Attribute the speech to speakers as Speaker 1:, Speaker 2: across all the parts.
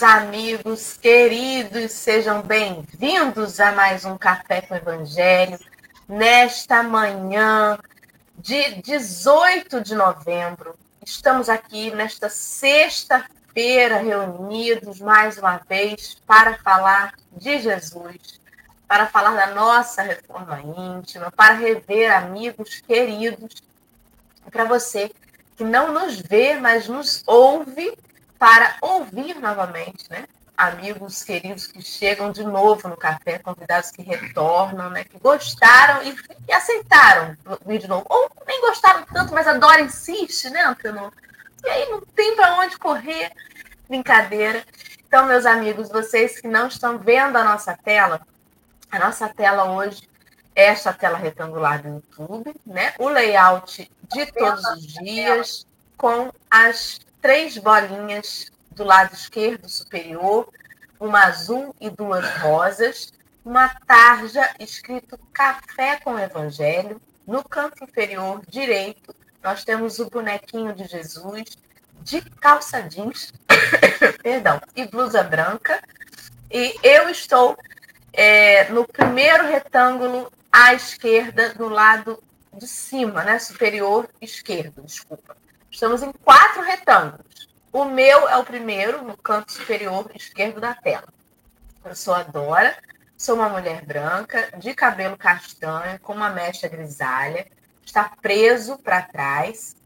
Speaker 1: meus amigos queridos, sejam bem-vindos a mais um Café com Evangelho, nesta manhã de 18 de novembro. Estamos aqui nesta sexta-feira reunidos mais uma vez para falar de Jesus, para falar da nossa reforma íntima, para rever amigos queridos, para você que não nos vê, mas nos ouve para ouvir novamente, né? Amigos queridos que chegam de novo no café, convidados que retornam, né? Que gostaram e, e aceitaram vir de novo. Ou nem gostaram tanto, mas adoram, insiste, né, Antenor? E aí não tem para onde correr. Brincadeira. Então, meus amigos, vocês que não estão vendo a nossa tela, a nossa tela hoje é esta tela retangular do YouTube, né? O layout de todos os dias com as três bolinhas do lado esquerdo superior, uma azul e duas rosas, uma tarja escrito Café com Evangelho. No canto inferior direito, nós temos o bonequinho de Jesus de calça jeans, perdão, e blusa branca. E eu estou é, no primeiro retângulo à esquerda, do lado de cima, né? Superior esquerdo, desculpa. Estamos em quatro retângulos. O meu é o primeiro, no canto superior esquerdo da tela. Eu sou a Dora, sou uma mulher branca, de cabelo castanho, com uma mecha grisalha, está preso para trás.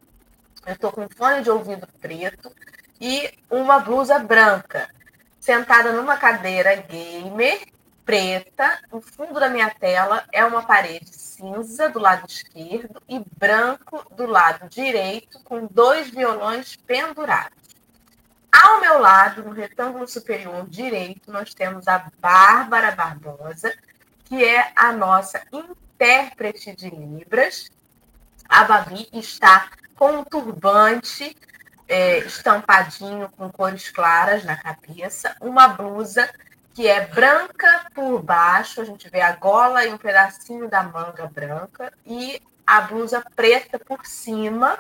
Speaker 1: Eu estou com fone de ouvido preto e uma blusa branca, sentada numa cadeira gamer preta. O fundo da minha tela é uma parede cinza do lado esquerdo e branco do lado direito, com dois violões pendurados. Ao meu lado, no retângulo superior direito, nós temos a Bárbara Barbosa, que é a nossa intérprete de Libras. A Babi está com um turbante é, estampadinho com cores claras na cabeça, uma blusa que é branca por baixo, a gente vê a gola e um pedacinho da manga branca, e a blusa preta por cima.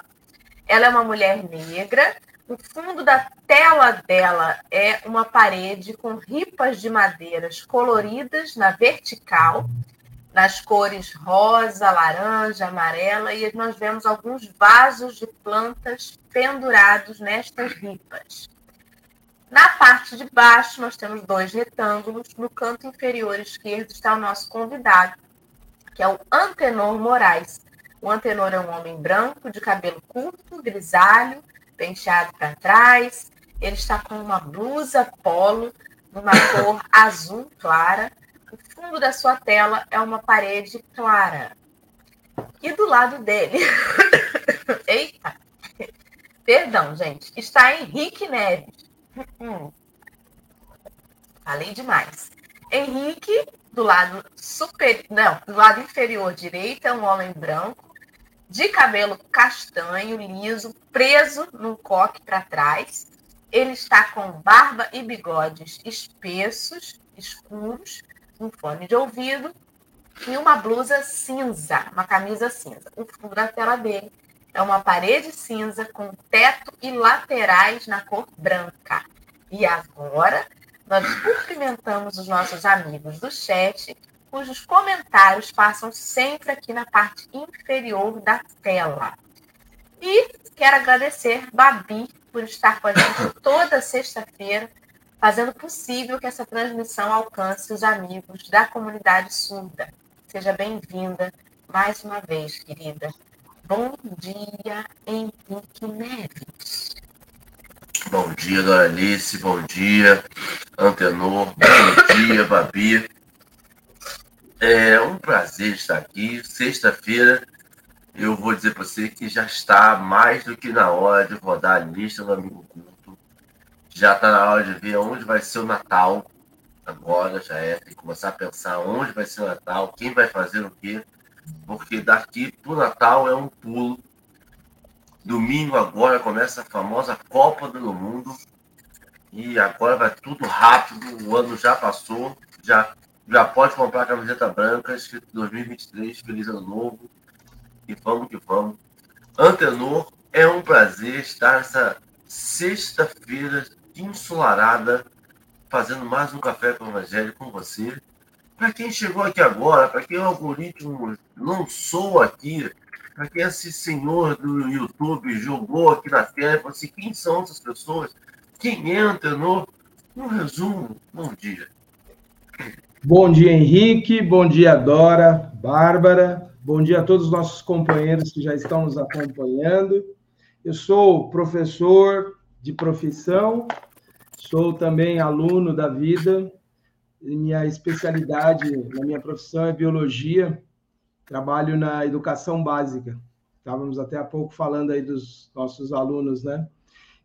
Speaker 1: Ela é uma mulher negra. O fundo da tela dela é uma parede com ripas de madeiras coloridas na vertical, nas cores rosa, laranja, amarela, e nós vemos alguns vasos de plantas pendurados nestas ripas. Na parte de baixo, nós temos dois retângulos. No canto inferior esquerdo está o nosso convidado, que é o Antenor Moraes. O Antenor é um homem branco, de cabelo curto, grisalho, penteado para trás. Ele está com uma blusa polo, numa cor azul clara. O fundo da sua tela é uma parede clara. E do lado dele. Eita! Perdão, gente. Está Henrique Neves Falei demais. Henrique, do lado super, não, do lado inferior direito, é um homem branco, de cabelo castanho, liso, preso num coque para trás. Ele está com barba e bigodes espessos, escuros, um fone de ouvido e uma blusa cinza, uma camisa cinza. O fundo da tela dele é uma parede cinza com teto e laterais na cor branca. E agora nós cumprimentamos os nossos amigos do chat, cujos comentários passam sempre aqui na parte inferior da tela. E quero agradecer Babi por estar com a gente toda sexta-feira, fazendo possível que essa transmissão alcance os amigos da comunidade surda. Seja bem-vinda mais uma vez, querida. Bom dia, Henrique Neves.
Speaker 2: Bom dia, Doralice. Bom dia, Antenor. Bom dia, Babi. É um prazer estar aqui. Sexta-feira, eu vou dizer para você que já está mais do que na hora de rodar a lista do Amigo Culto. Já está na hora de ver onde vai ser o Natal. Agora já é, tem que começar a pensar onde vai ser o Natal, quem vai fazer o quê porque daqui para o Natal é um pulo. Domingo agora começa a famosa Copa do Mundo. E agora vai tudo rápido, o ano já passou, já, já pode comprar a camiseta branca, escrito 2023, Feliz Ano Novo. E vamos que vamos. Antenor, é um prazer estar nessa sexta-feira ensolarada, fazendo mais um café com o Evangelho com você. Para quem chegou aqui agora, para quem o algoritmo lançou aqui, para quem esse senhor do YouTube jogou aqui na tela, assim, quem são essas pessoas? Quem entra no, no resumo? Bom dia.
Speaker 3: Bom dia, Henrique. Bom dia, Dora, Bárbara. Bom dia a todos os nossos companheiros que já estão nos acompanhando. Eu sou professor de profissão, sou também aluno da vida. Minha especialidade na minha profissão é biologia. Trabalho na educação básica. Estávamos até há pouco falando aí dos nossos alunos, né?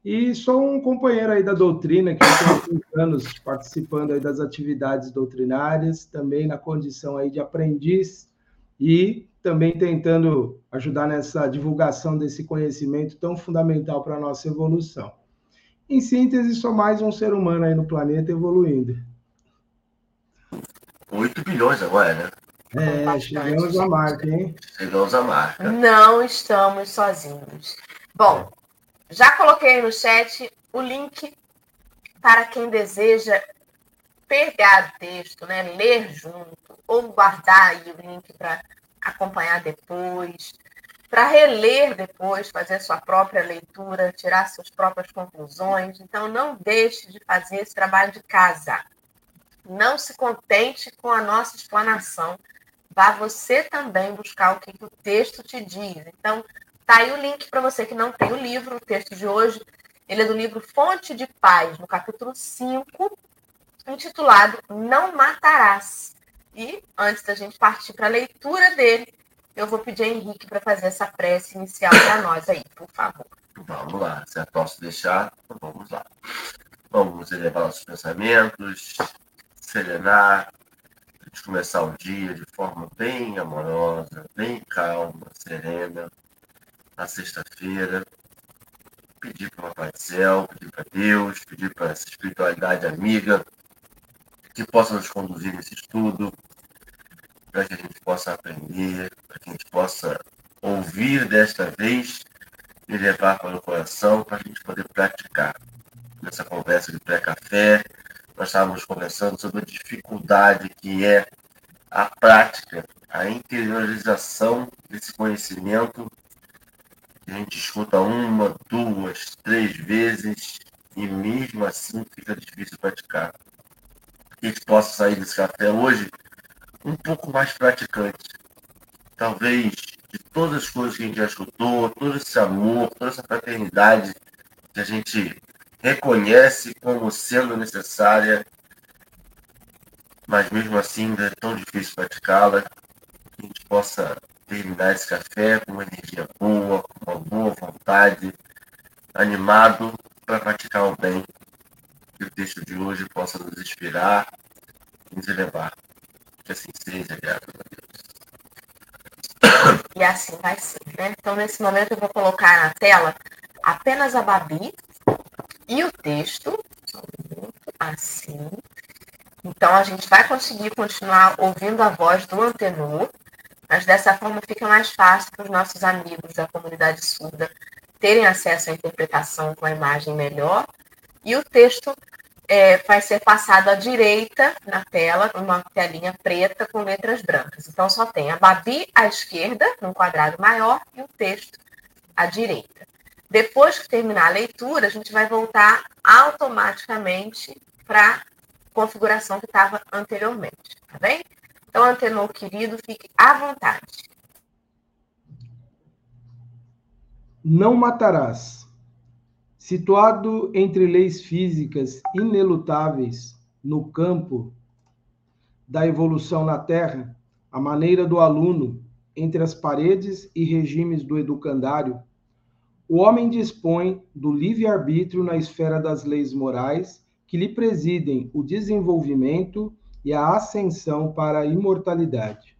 Speaker 3: E sou um companheiro aí da doutrina, que tem anos participando aí das atividades doutrinárias, também na condição aí de aprendiz e também tentando ajudar nessa divulgação desse conhecimento tão fundamental para a nossa evolução. Em síntese, sou mais um ser humano aí no planeta evoluindo.
Speaker 2: 8 bilhões agora, né?
Speaker 3: É, chegamos à marca, hein?
Speaker 2: Chegamos à marca.
Speaker 1: Não estamos sozinhos. Bom, já coloquei no chat o link para quem deseja pegar o texto, né, ler junto, ou guardar aí o link para acompanhar depois, para reler depois, fazer sua própria leitura, tirar suas próprias conclusões. Então, não deixe de fazer esse trabalho de casa. Não se contente com a nossa explanação. Vá você também buscar o que, que o texto te diz. Então, tá aí o link para você que não tem o livro, o texto de hoje. Ele é do livro Fonte de Paz, no capítulo 5, intitulado Não Matarás. E antes da gente partir para a leitura dele, eu vou pedir a Henrique para fazer essa prece inicial para nós aí, por favor.
Speaker 2: Vamos lá, se eu posso deixar, então vamos lá. Vamos elevar nossos pensamentos, serenar, gente começar o dia de forma bem amorosa, bem calma, serena, na sexta-feira. Pedir para o Papai do Céu, pedir para Deus, pedir para essa espiritualidade amiga que possa nos conduzir nesse estudo, para que a gente possa aprender, para que a gente possa ouvir desta vez e levar para o coração para a gente poder praticar. Nessa conversa de pré-café, nós estávamos conversando sobre a dificuldade que é a prática, a interiorização desse conhecimento. A gente escuta uma, duas, três vezes e mesmo assim fica difícil praticar que a gente possa sair desse café hoje um pouco mais praticante. Talvez de todas as coisas que a gente já escutou, todo esse amor, toda essa fraternidade que a gente reconhece como sendo necessária, mas mesmo assim ainda é tão difícil praticá-la, que a gente possa terminar esse café com uma energia boa, com uma boa vontade, animado para praticar o bem que o texto de hoje possa nos inspirar e nos elevar. Que assim seja, graças a
Speaker 1: Deus. E assim vai ser, né? Então, nesse momento, eu vou colocar na tela apenas a Babi e o texto, assim. Então, a gente vai conseguir continuar ouvindo a voz do antenor, mas dessa forma fica mais fácil para os nossos amigos da comunidade surda terem acesso à interpretação com a imagem melhor e o texto é, vai ser passado à direita na tela, uma telinha preta com letras brancas. Então, só tem a Babi à esquerda, num quadrado maior, e o texto à direita. Depois que terminar a leitura, a gente vai voltar automaticamente para a configuração que estava anteriormente, tá bem? Então, antenor querido, fique à vontade.
Speaker 3: Não matarás. Situado entre leis físicas inelutáveis no campo da evolução na Terra, a maneira do aluno entre as paredes e regimes do educandário, o homem dispõe do livre-arbítrio na esfera das leis morais que lhe presidem o desenvolvimento e a ascensão para a imortalidade.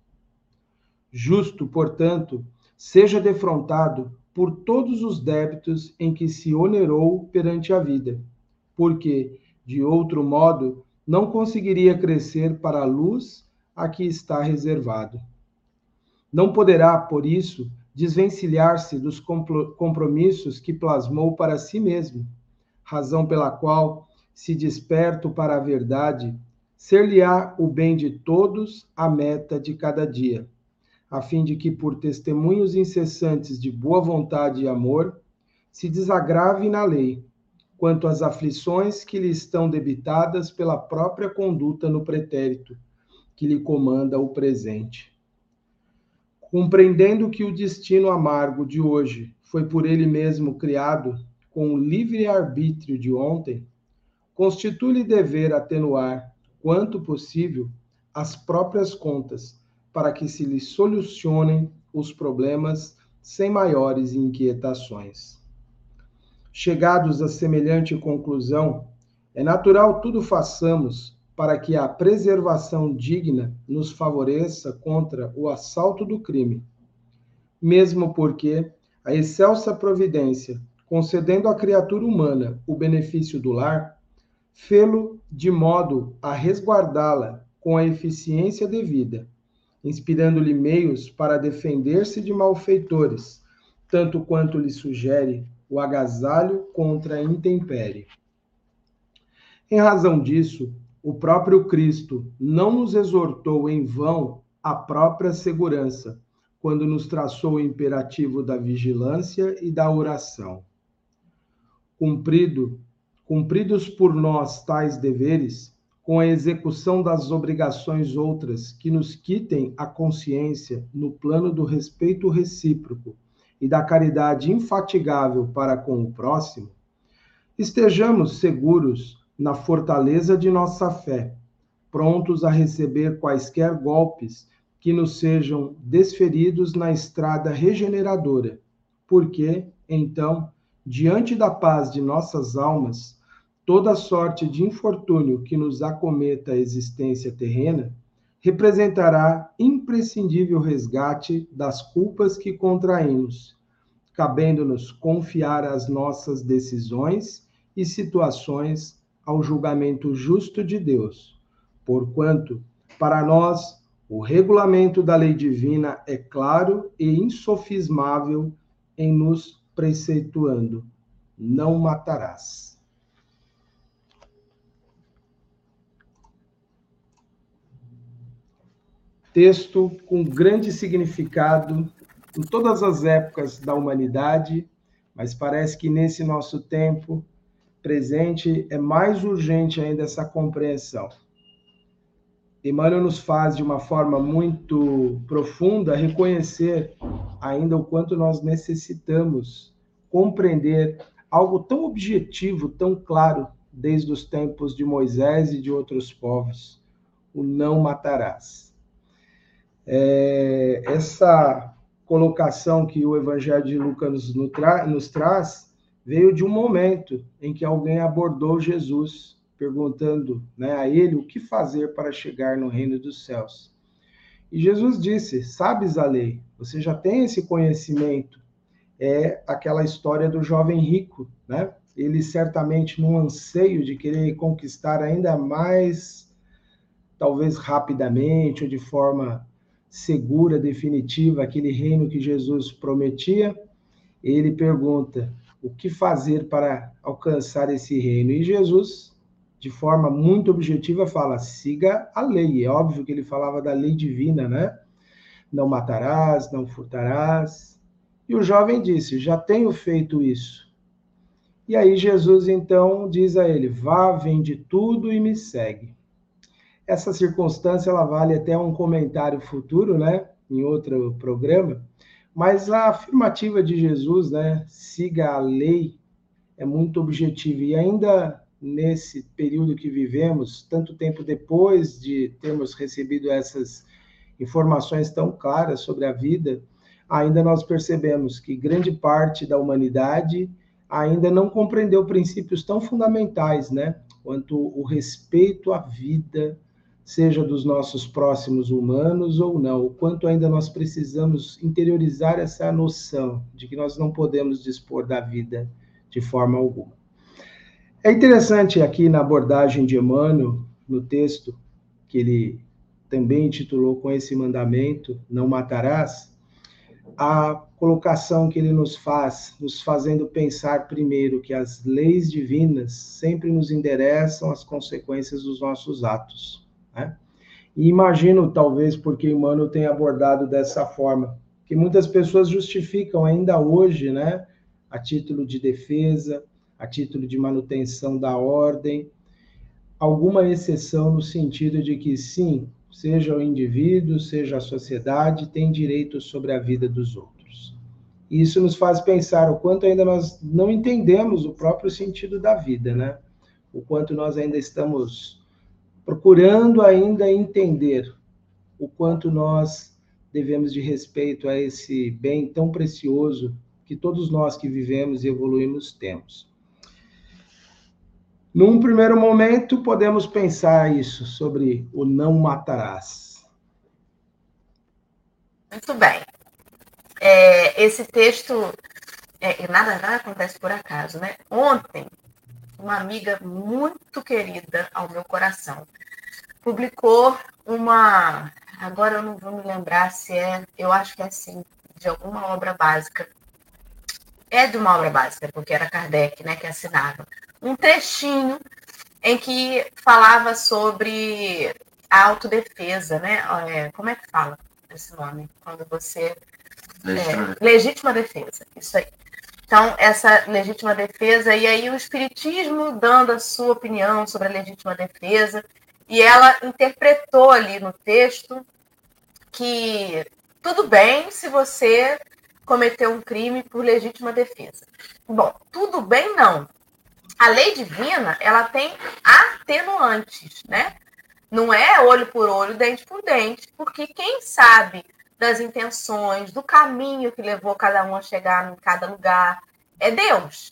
Speaker 3: Justo, portanto, seja defrontado por todos os débitos em que se onerou perante a vida, porque, de outro modo, não conseguiria crescer para a luz a que está reservado. Não poderá, por isso, desvencilhar-se dos compromissos que plasmou para si mesmo, razão pela qual se desperto para a verdade, ser-lhe-á o bem de todos a meta de cada dia, a fim de que, por testemunhos incessantes de boa vontade e amor, se desagrave na lei, quanto às aflições que lhe estão debitadas pela própria conduta no pretérito, que lhe comanda o presente. Compreendendo que o destino amargo de hoje foi por ele mesmo criado com o livre arbítrio de ontem, constitui-lhe dever atenuar, quanto possível, as próprias contas, para que se lhe solucionem os problemas sem maiores inquietações. Chegados a semelhante conclusão, é natural tudo façamos para que a preservação digna nos favoreça contra o assalto do crime, mesmo porque a excelsa providência, concedendo à criatura humana o benefício do lar, fê-lo de modo a resguardá-la com a eficiência devida, inspirando-lhe meios para defender-se de malfeitores, tanto quanto lhe sugere o agasalho contra a intempérie. Em razão disso, o próprio Cristo não nos exortou em vão à própria segurança, quando nos traçou o imperativo da vigilância e da oração. Cumprido, cumpridos por nós tais deveres, com a execução das obrigações outras que nos quitem a consciência no plano do respeito recíproco e da caridade infatigável para com o próximo, estejamos seguros na fortaleza de nossa fé, prontos a receber quaisquer golpes que nos sejam desferidos na estrada regeneradora, porque, então, diante da paz de nossas almas, toda sorte de infortúnio que nos acometa a existência terrena representará imprescindível resgate das culpas que contraímos, cabendo-nos confiar as nossas decisões e situações ao julgamento justo de Deus, porquanto, para nós, o regulamento da lei divina é claro e insofismável em nos preceituando: não matarás. Texto com grande significado em todas as épocas da humanidade, mas parece que nesse nosso tempo presente é mais urgente ainda essa compreensão. Emmanuel nos faz de uma forma muito profunda reconhecer ainda o quanto nós necessitamos compreender algo tão objetivo, tão claro, desde os tempos de Moisés e de outros povos: o não matarás. É, essa colocação que o Evangelho de Lucas nos, nos traz veio de um momento em que alguém abordou Jesus perguntando né, a ele o que fazer para chegar no reino dos céus. E Jesus disse: Sabes a lei, você já tem esse conhecimento. É aquela história do jovem rico, né? Ele certamente, num anseio de querer conquistar ainda mais, talvez rapidamente ou de forma segura, definitiva, aquele reino que Jesus prometia, ele pergunta: o que fazer para alcançar esse reino? E Jesus de forma muito objetiva, fala: siga a lei. É óbvio que ele falava da lei divina, né? Não matarás, não furtarás. E o jovem disse: já tenho feito isso. E aí Jesus então diz a ele: vá, vende tudo e me segue. Essa circunstância ela vale até um comentário futuro, né? Em outro programa. Mas a afirmativa de Jesus, né? Siga a lei, é muito objetiva. E ainda nesse período que vivemos, tanto tempo depois de termos recebido essas informações tão claras sobre a vida, ainda nós percebemos que grande parte da humanidade ainda não compreendeu princípios tão fundamentais, né? Quanto o respeito à vida, seja dos nossos próximos humanos ou não, o quanto ainda nós precisamos interiorizar essa noção de que nós não podemos dispor da vida de forma alguma. É interessante aqui na abordagem de Emmanuel, no texto que ele também intitulou com esse mandamento, não matarás, a colocação que ele nos faz, nos fazendo pensar primeiro que as leis divinas sempre nos endereçam as consequências dos nossos atos. Né? E imagino, talvez, porque Emmanuel tenha abordado dessa forma, que muitas pessoas justificam ainda hoje, né, a título de defesa, a título de manutenção da ordem, alguma exceção no sentido de que, sim, seja o indivíduo, seja a sociedade, tem direito sobre a vida dos outros. E isso nos faz pensar o quanto ainda nós não entendemos o próprio sentido da vida, né? O quanto nós ainda estamos procurando ainda entender o quanto nós devemos de respeito a esse bem tão precioso que todos nós que vivemos e evoluímos temos. Num primeiro momento, podemos pensar isso sobre o não matarás.
Speaker 1: Muito bem. É, esse texto, é, nada, nada acontece por acaso, né? Ontem, uma amiga muito querida ao meu coração publicou uma. Agora eu não vou me lembrar se é, eu acho que é assim, de alguma obra básica. É de uma obra básica, porque era Kardec, né, que assinava um trechinho em que falava sobre a autodefesa, né? É, como é que fala esse nome? Quando você. Legítima. É, legítima defesa, isso aí. Então, essa legítima defesa, e aí o Espiritismo dando a sua opinião sobre a legítima defesa, e ela interpretou ali no texto que tudo bem se você cometeu um crime por legítima defesa. Bom, tudo bem não, a lei divina, ela tem atenuantes, né? Não é olho por olho, dente por dente, porque quem sabe das intenções, do caminho que levou cada um a chegar em cada lugar, é Deus.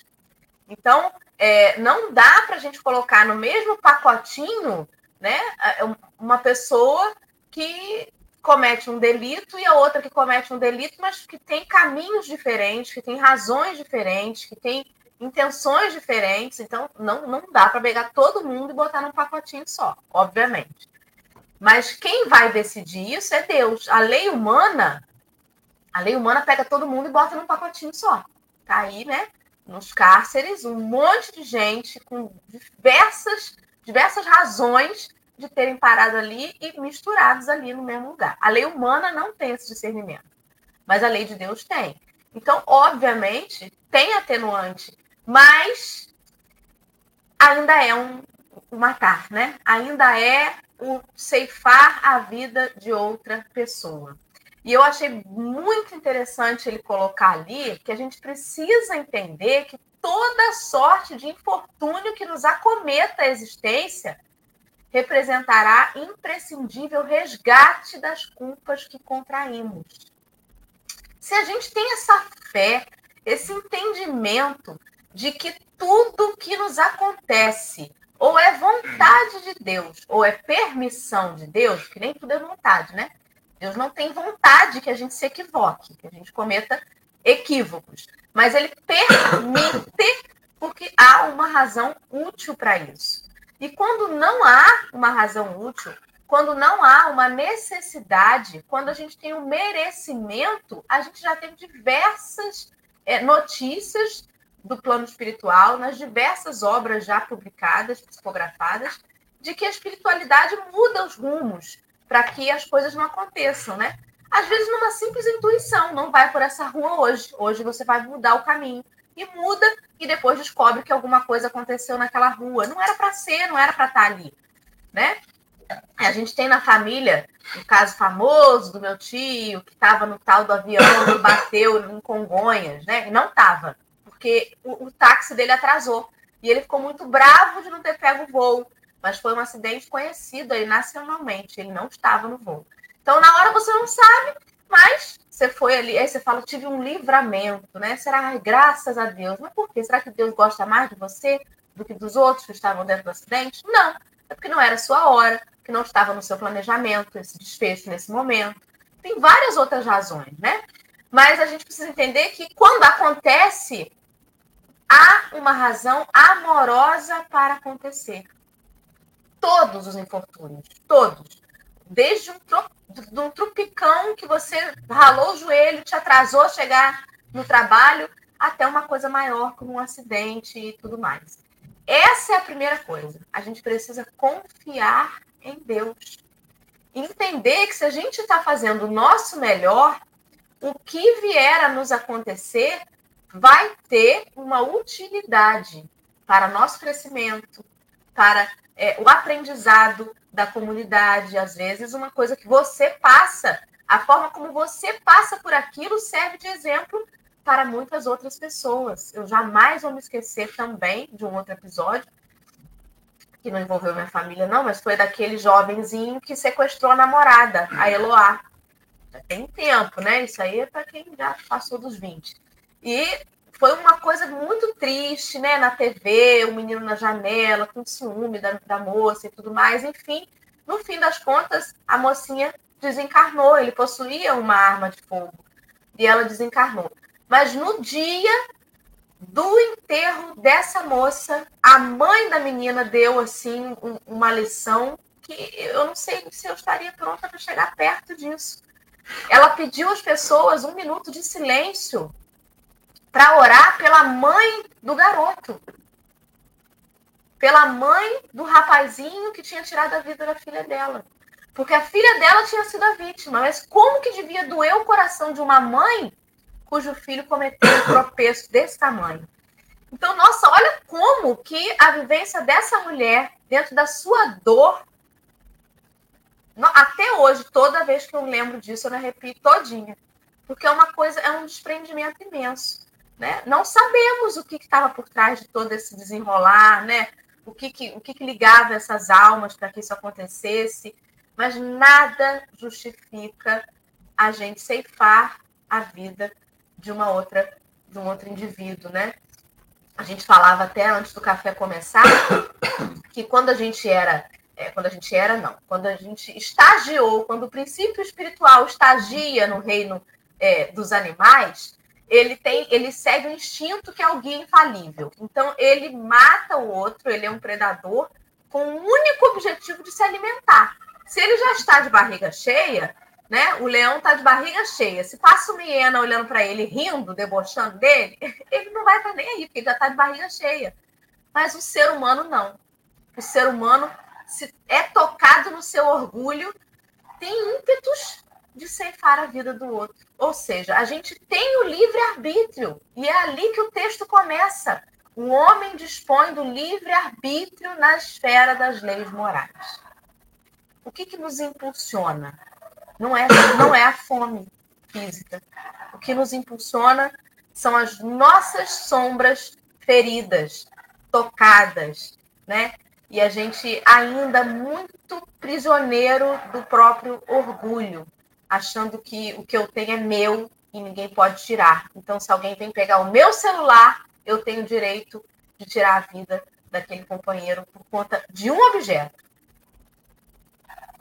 Speaker 1: Então, é, não dá para a gente colocar no mesmo pacotinho né, uma pessoa que comete um delito e a outra que comete um delito, mas que tem caminhos diferentes, que tem razões diferentes, que tem intenções diferentes, então não, não dá para pegar todo mundo e botar num pacotinho só, obviamente. Mas quem vai decidir isso é Deus. A lei humana, a lei humana pega todo mundo e bota num pacotinho só. Tá aí, né? Nos cárceres, um monte de gente com diversas, diversas razões de terem parado ali e misturados ali no mesmo lugar. A lei humana não tem esse discernimento, mas a lei de Deus tem. Então, obviamente, tem atenuante mas ainda é um, um matar, né? Ainda é o ceifar a vida de outra pessoa. E eu achei muito interessante ele colocar ali que a gente precisa entender que toda sorte de infortúnio que nos acometa a existência representará imprescindível resgate das culpas que contraímos. Se a gente tem essa fé, esse entendimento de que tudo que nos acontece ou é vontade de Deus, ou é permissão de Deus, que nem tudo é vontade, né? Deus não tem vontade que a gente se equivoque, que a gente cometa equívocos. Mas ele permite porque há uma razão útil para isso. E quando não há uma razão útil, quando não há uma necessidade, quando a gente tem um merecimento, a gente já tem diversas é, notícias do plano espiritual, nas diversas obras já publicadas, psicografadas, de que a espiritualidade muda os rumos para que as coisas não aconteçam, né? Às vezes numa simples intuição, não vai por essa rua hoje, hoje você vai mudar o caminho e muda e depois descobre que alguma coisa aconteceu naquela rua, não era para ser, não era para estar tá ali, né? A gente tem na família um caso famoso do meu tio que estava no tal do avião e bateu em Congonhas, né? E não estava porque o, o táxi dele atrasou. E ele ficou muito bravo de não ter pego o voo. Mas foi um acidente conhecido aí nacionalmente. Ele não estava no voo. Então, na hora você não sabe, mas você foi ali, aí você fala, tive um livramento, né? Será graças a Deus. Mas por quê? Será que Deus gosta mais de você do que dos outros que estavam dentro do acidente? Não. É porque não era a sua hora, que não estava no seu planejamento, esse desfecho nesse momento. Tem várias outras razões, né? Mas a gente precisa entender que quando acontece, há uma razão amorosa para acontecer. Todos os infortúnios, todos. desde um, de um trupicão que você ralou o joelho, te atrasou a chegar no trabalho, até uma coisa maior, como um acidente e tudo mais. Essa é a primeira coisa. A gente precisa confiar em Deus. Entender que se a gente está fazendo o nosso melhor, o que vier a nos acontecer vai ter uma utilidade para nosso crescimento, para é, o aprendizado da comunidade. Às vezes, uma coisa que você passa, a forma como você passa por aquilo serve de exemplo para muitas outras pessoas. Eu jamais vou me esquecer também de um outro episódio, que não envolveu minha família, não, mas foi daquele jovenzinho que sequestrou a namorada, a Eloá. Já tem tempo, né? Isso aí é para quem já passou dos 20. E foi uma coisa muito triste, né? Na TV, o menino na janela, com ciúme da, da moça e tudo mais. Enfim, no fim das contas, a mocinha desencarnou. Ele possuía uma arma de fogo e ela desencarnou. Mas no dia do enterro dessa moça, a mãe da menina deu assim um, uma lição que eu não sei se eu estaria pronta para chegar perto disso. Ela pediu às pessoas um minuto de silêncio para orar pela mãe do garoto. Pela mãe do rapazinho que tinha tirado a vida da filha dela. Porque a filha dela tinha sido a vítima. Mas como que devia doer o coração de uma mãe cujo filho cometeu um tropeço desse tamanho. Então, nossa, olha como que a vivência dessa mulher, dentro da sua dor, até hoje, toda vez que eu lembro disso, eu me arrepio todinha. Porque é uma coisa, é um desprendimento imenso. Né? Não sabemos o que estava por trás de todo esse desenrolar, né? o, que, que, o que, que ligava essas almas para que isso acontecesse, mas nada justifica a gente ceifar a vida de uma outra, de um outro indivíduo, né? A gente falava até antes do café começar que quando a gente era, é, quando a gente era não, quando a gente estagiou, quando o princípio espiritual estagia no reino é, dos animais, ele tem, ele segue o instinto que é o guia infalível. Então ele mata o outro, ele é um predador com o único objetivo de se alimentar. Se ele já está de barriga cheia, né? O leão tá de barriga cheia. Se passa uma hiena olhando para ele, rindo, debochando dele, ele não vai estar nem aí, porque ele já tá de barriga cheia. Mas o ser humano não. O ser humano se é tocado no seu orgulho, tem ímpetos de ceifar a vida do outro. Ou seja, a gente tem o livre-arbítrio, e é ali que o texto começa. O homem dispõe do livre-arbítrio na esfera das leis morais. O que, que nos impulsiona? Não é, não é a fome física. O que nos impulsiona são as nossas sombras feridas, tocadas, né? E a gente ainda muito prisioneiro do próprio orgulho, achando que o que eu tenho é meu e ninguém pode tirar. Então, se alguém vem pegar o meu celular, eu tenho direito de tirar a vida daquele companheiro por conta de um objeto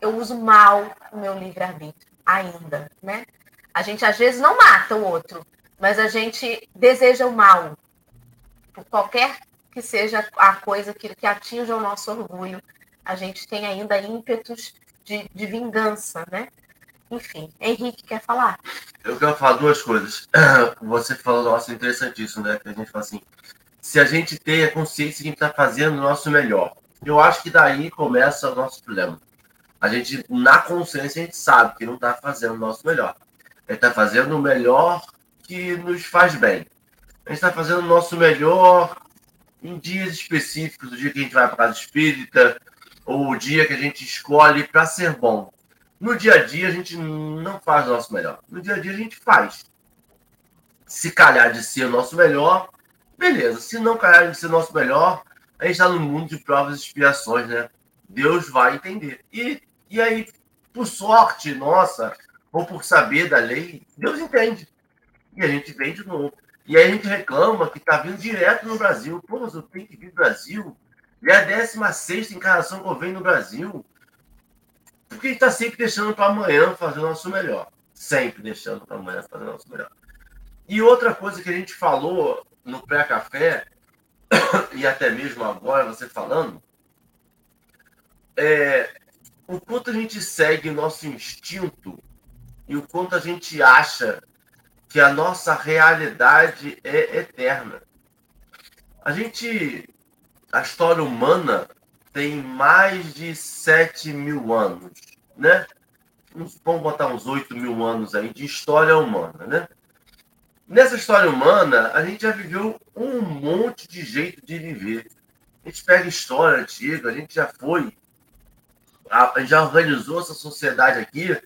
Speaker 1: eu uso mal o meu livre-arbítrio ainda, né? A gente às vezes não mata o outro, mas a gente deseja o mal. Por qualquer que seja a coisa que, que atinja o nosso orgulho, a gente tem ainda ímpetos de, de vingança, né? Enfim, Henrique quer falar?
Speaker 2: Eu quero falar duas coisas. Você falou, nossa, interessantíssimo, né? Que a gente fala assim, se a gente tem a consciência que a gente está fazendo o nosso melhor. Eu acho que daí começa o nosso problema a gente, na consciência, a gente sabe que não está fazendo o nosso melhor. A gente está fazendo o melhor que nos faz bem. A gente está fazendo o nosso melhor em dias específicos, o dia que a gente vai para a casa espírita, ou o dia que a gente escolhe para ser bom. No dia a dia, a gente não faz o nosso melhor. No dia a dia, a gente faz. Se calhar de ser o nosso melhor, beleza. Se não calhar de ser o nosso melhor, a gente está no mundo de provas e expiações, né? Deus vai entender. E e aí, por sorte nossa, ou por saber da lei, Deus entende. E a gente vem de novo. E aí a gente reclama que está vindo direto no Brasil. Pô, mas eu tenho que vir no Brasil. E é a 16 encarnação que eu venho no Brasil. Porque a gente está sempre deixando para amanhã fazer o nosso melhor. Sempre deixando para amanhã fazer o nosso melhor. E outra coisa que a gente falou no pré-café, e até mesmo agora você falando, é, o quanto a gente segue o nosso instinto e o quanto a gente acha que a nossa realidade é eterna. A gente, a história humana tem mais de 7 mil anos, né? Vamos botar uns 8 mil anos aí de história humana, né? Nessa história humana, a gente já viveu um monte de jeito de viver. A gente pega história antiga, a gente já foi, a, já organizou essa sociedade aqui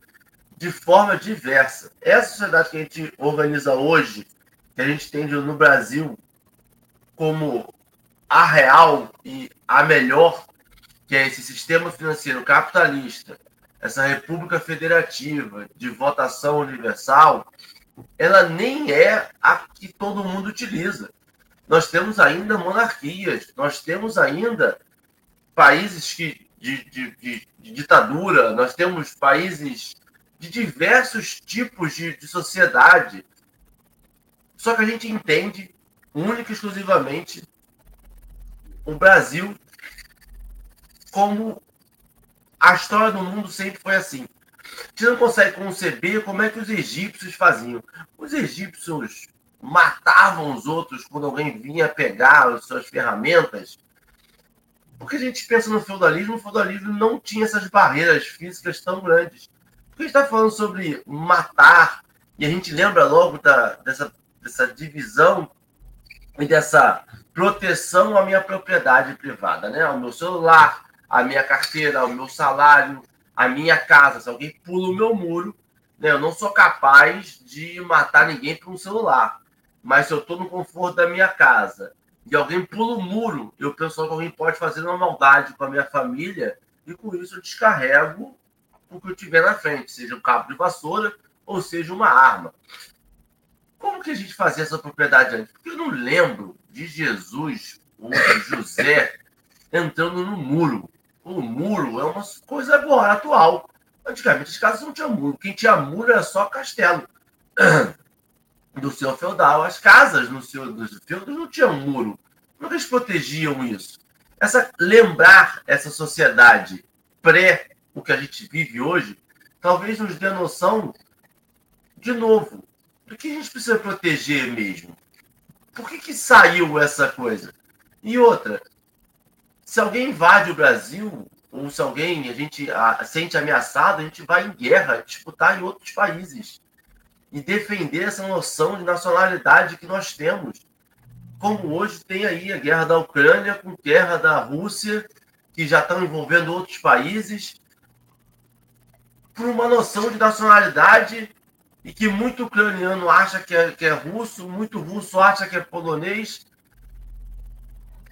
Speaker 2: de forma diversa. Essa sociedade que a gente organiza hoje, que a gente tem no Brasil como a real e a melhor, que é esse sistema financeiro capitalista, essa república federativa de votação universal, ela nem é a que todo mundo utiliza. Nós temos ainda monarquias, nós temos ainda países que, de, de, de, de ditadura, nós temos países de diversos tipos de, de sociedade. Só que a gente entende única e exclusivamente o Brasil como a história do mundo sempre foi assim gente não consegue conceber como é que os egípcios faziam. Os egípcios matavam os outros quando alguém vinha pegar as suas ferramentas. Porque a gente pensa no feudalismo, o feudalismo não tinha essas barreiras físicas tão grandes. Porque a gente está falando sobre matar, e a gente lembra logo da, dessa, dessa divisão e dessa proteção à minha propriedade privada, né? ao meu celular, à minha carteira, ao meu salário, a minha casa, se alguém pula o meu muro, né, eu não sou capaz de matar ninguém por um celular. Mas se eu estou no conforto da minha casa e alguém pula o muro, eu penso que alguém pode fazer uma maldade com a minha família e com isso eu descarrego o que eu tiver na frente, seja um cabo de vassoura ou seja uma arma. Como que a gente fazia essa propriedade antes? Porque eu não lembro de Jesus ou de José entrando no muro o muro é uma coisa agora, atual. Antigamente as casas não tinham muro. Quem tinha muro era só castelo. Do seu feudal. As casas no seu, dos feudos não tinham muro. Como eles protegiam isso? Essa, lembrar essa sociedade pré o que a gente vive hoje, talvez nos dê noção, de novo, do que a gente precisa proteger mesmo. Por que, que saiu essa coisa? E outra, se alguém invade o Brasil, ou se alguém a gente a, sente ameaçado, a gente vai em guerra, disputar em outros países e defender essa noção de nacionalidade que nós temos. Como hoje tem aí a guerra da Ucrânia com guerra da Rússia, que já estão envolvendo outros países, por uma noção de nacionalidade e que muito ucraniano acha que é, que é russo, muito russo acha que é polonês,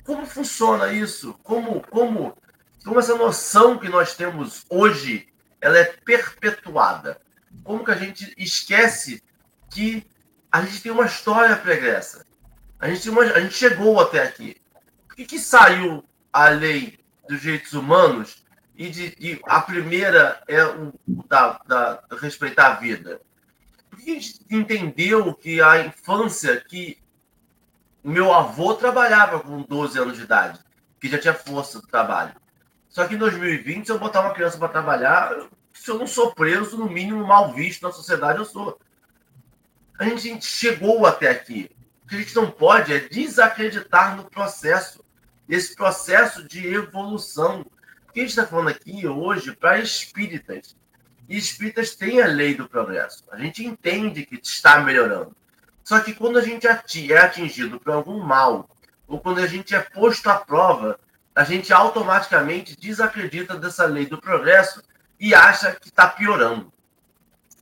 Speaker 2: como funciona isso? Como, como, como essa noção que nós temos hoje ela é perpetuada? Como que a gente esquece que a gente tem uma história pregressa? A gente, uma, a gente chegou até aqui. Por que, que saiu a lei dos direitos humanos e, de, de a primeira é o da, da, respeitar a vida? Por que a gente entendeu que a infância, que meu avô trabalhava com 12 anos de idade, que já tinha força do trabalho. Só que em 2020, se eu botar uma criança para trabalhar, se eu não sou preso, no mínimo mal visto na sociedade, eu sou. A gente chegou até aqui. O que a gente não pode é desacreditar no processo, esse processo de evolução. O que a gente está falando aqui hoje para espíritas. E espíritas têm a lei do progresso. A gente entende que está melhorando. Só que quando a gente é atingido por algum mal, ou quando a gente é posto à prova, a gente automaticamente desacredita dessa lei do progresso e acha que está piorando.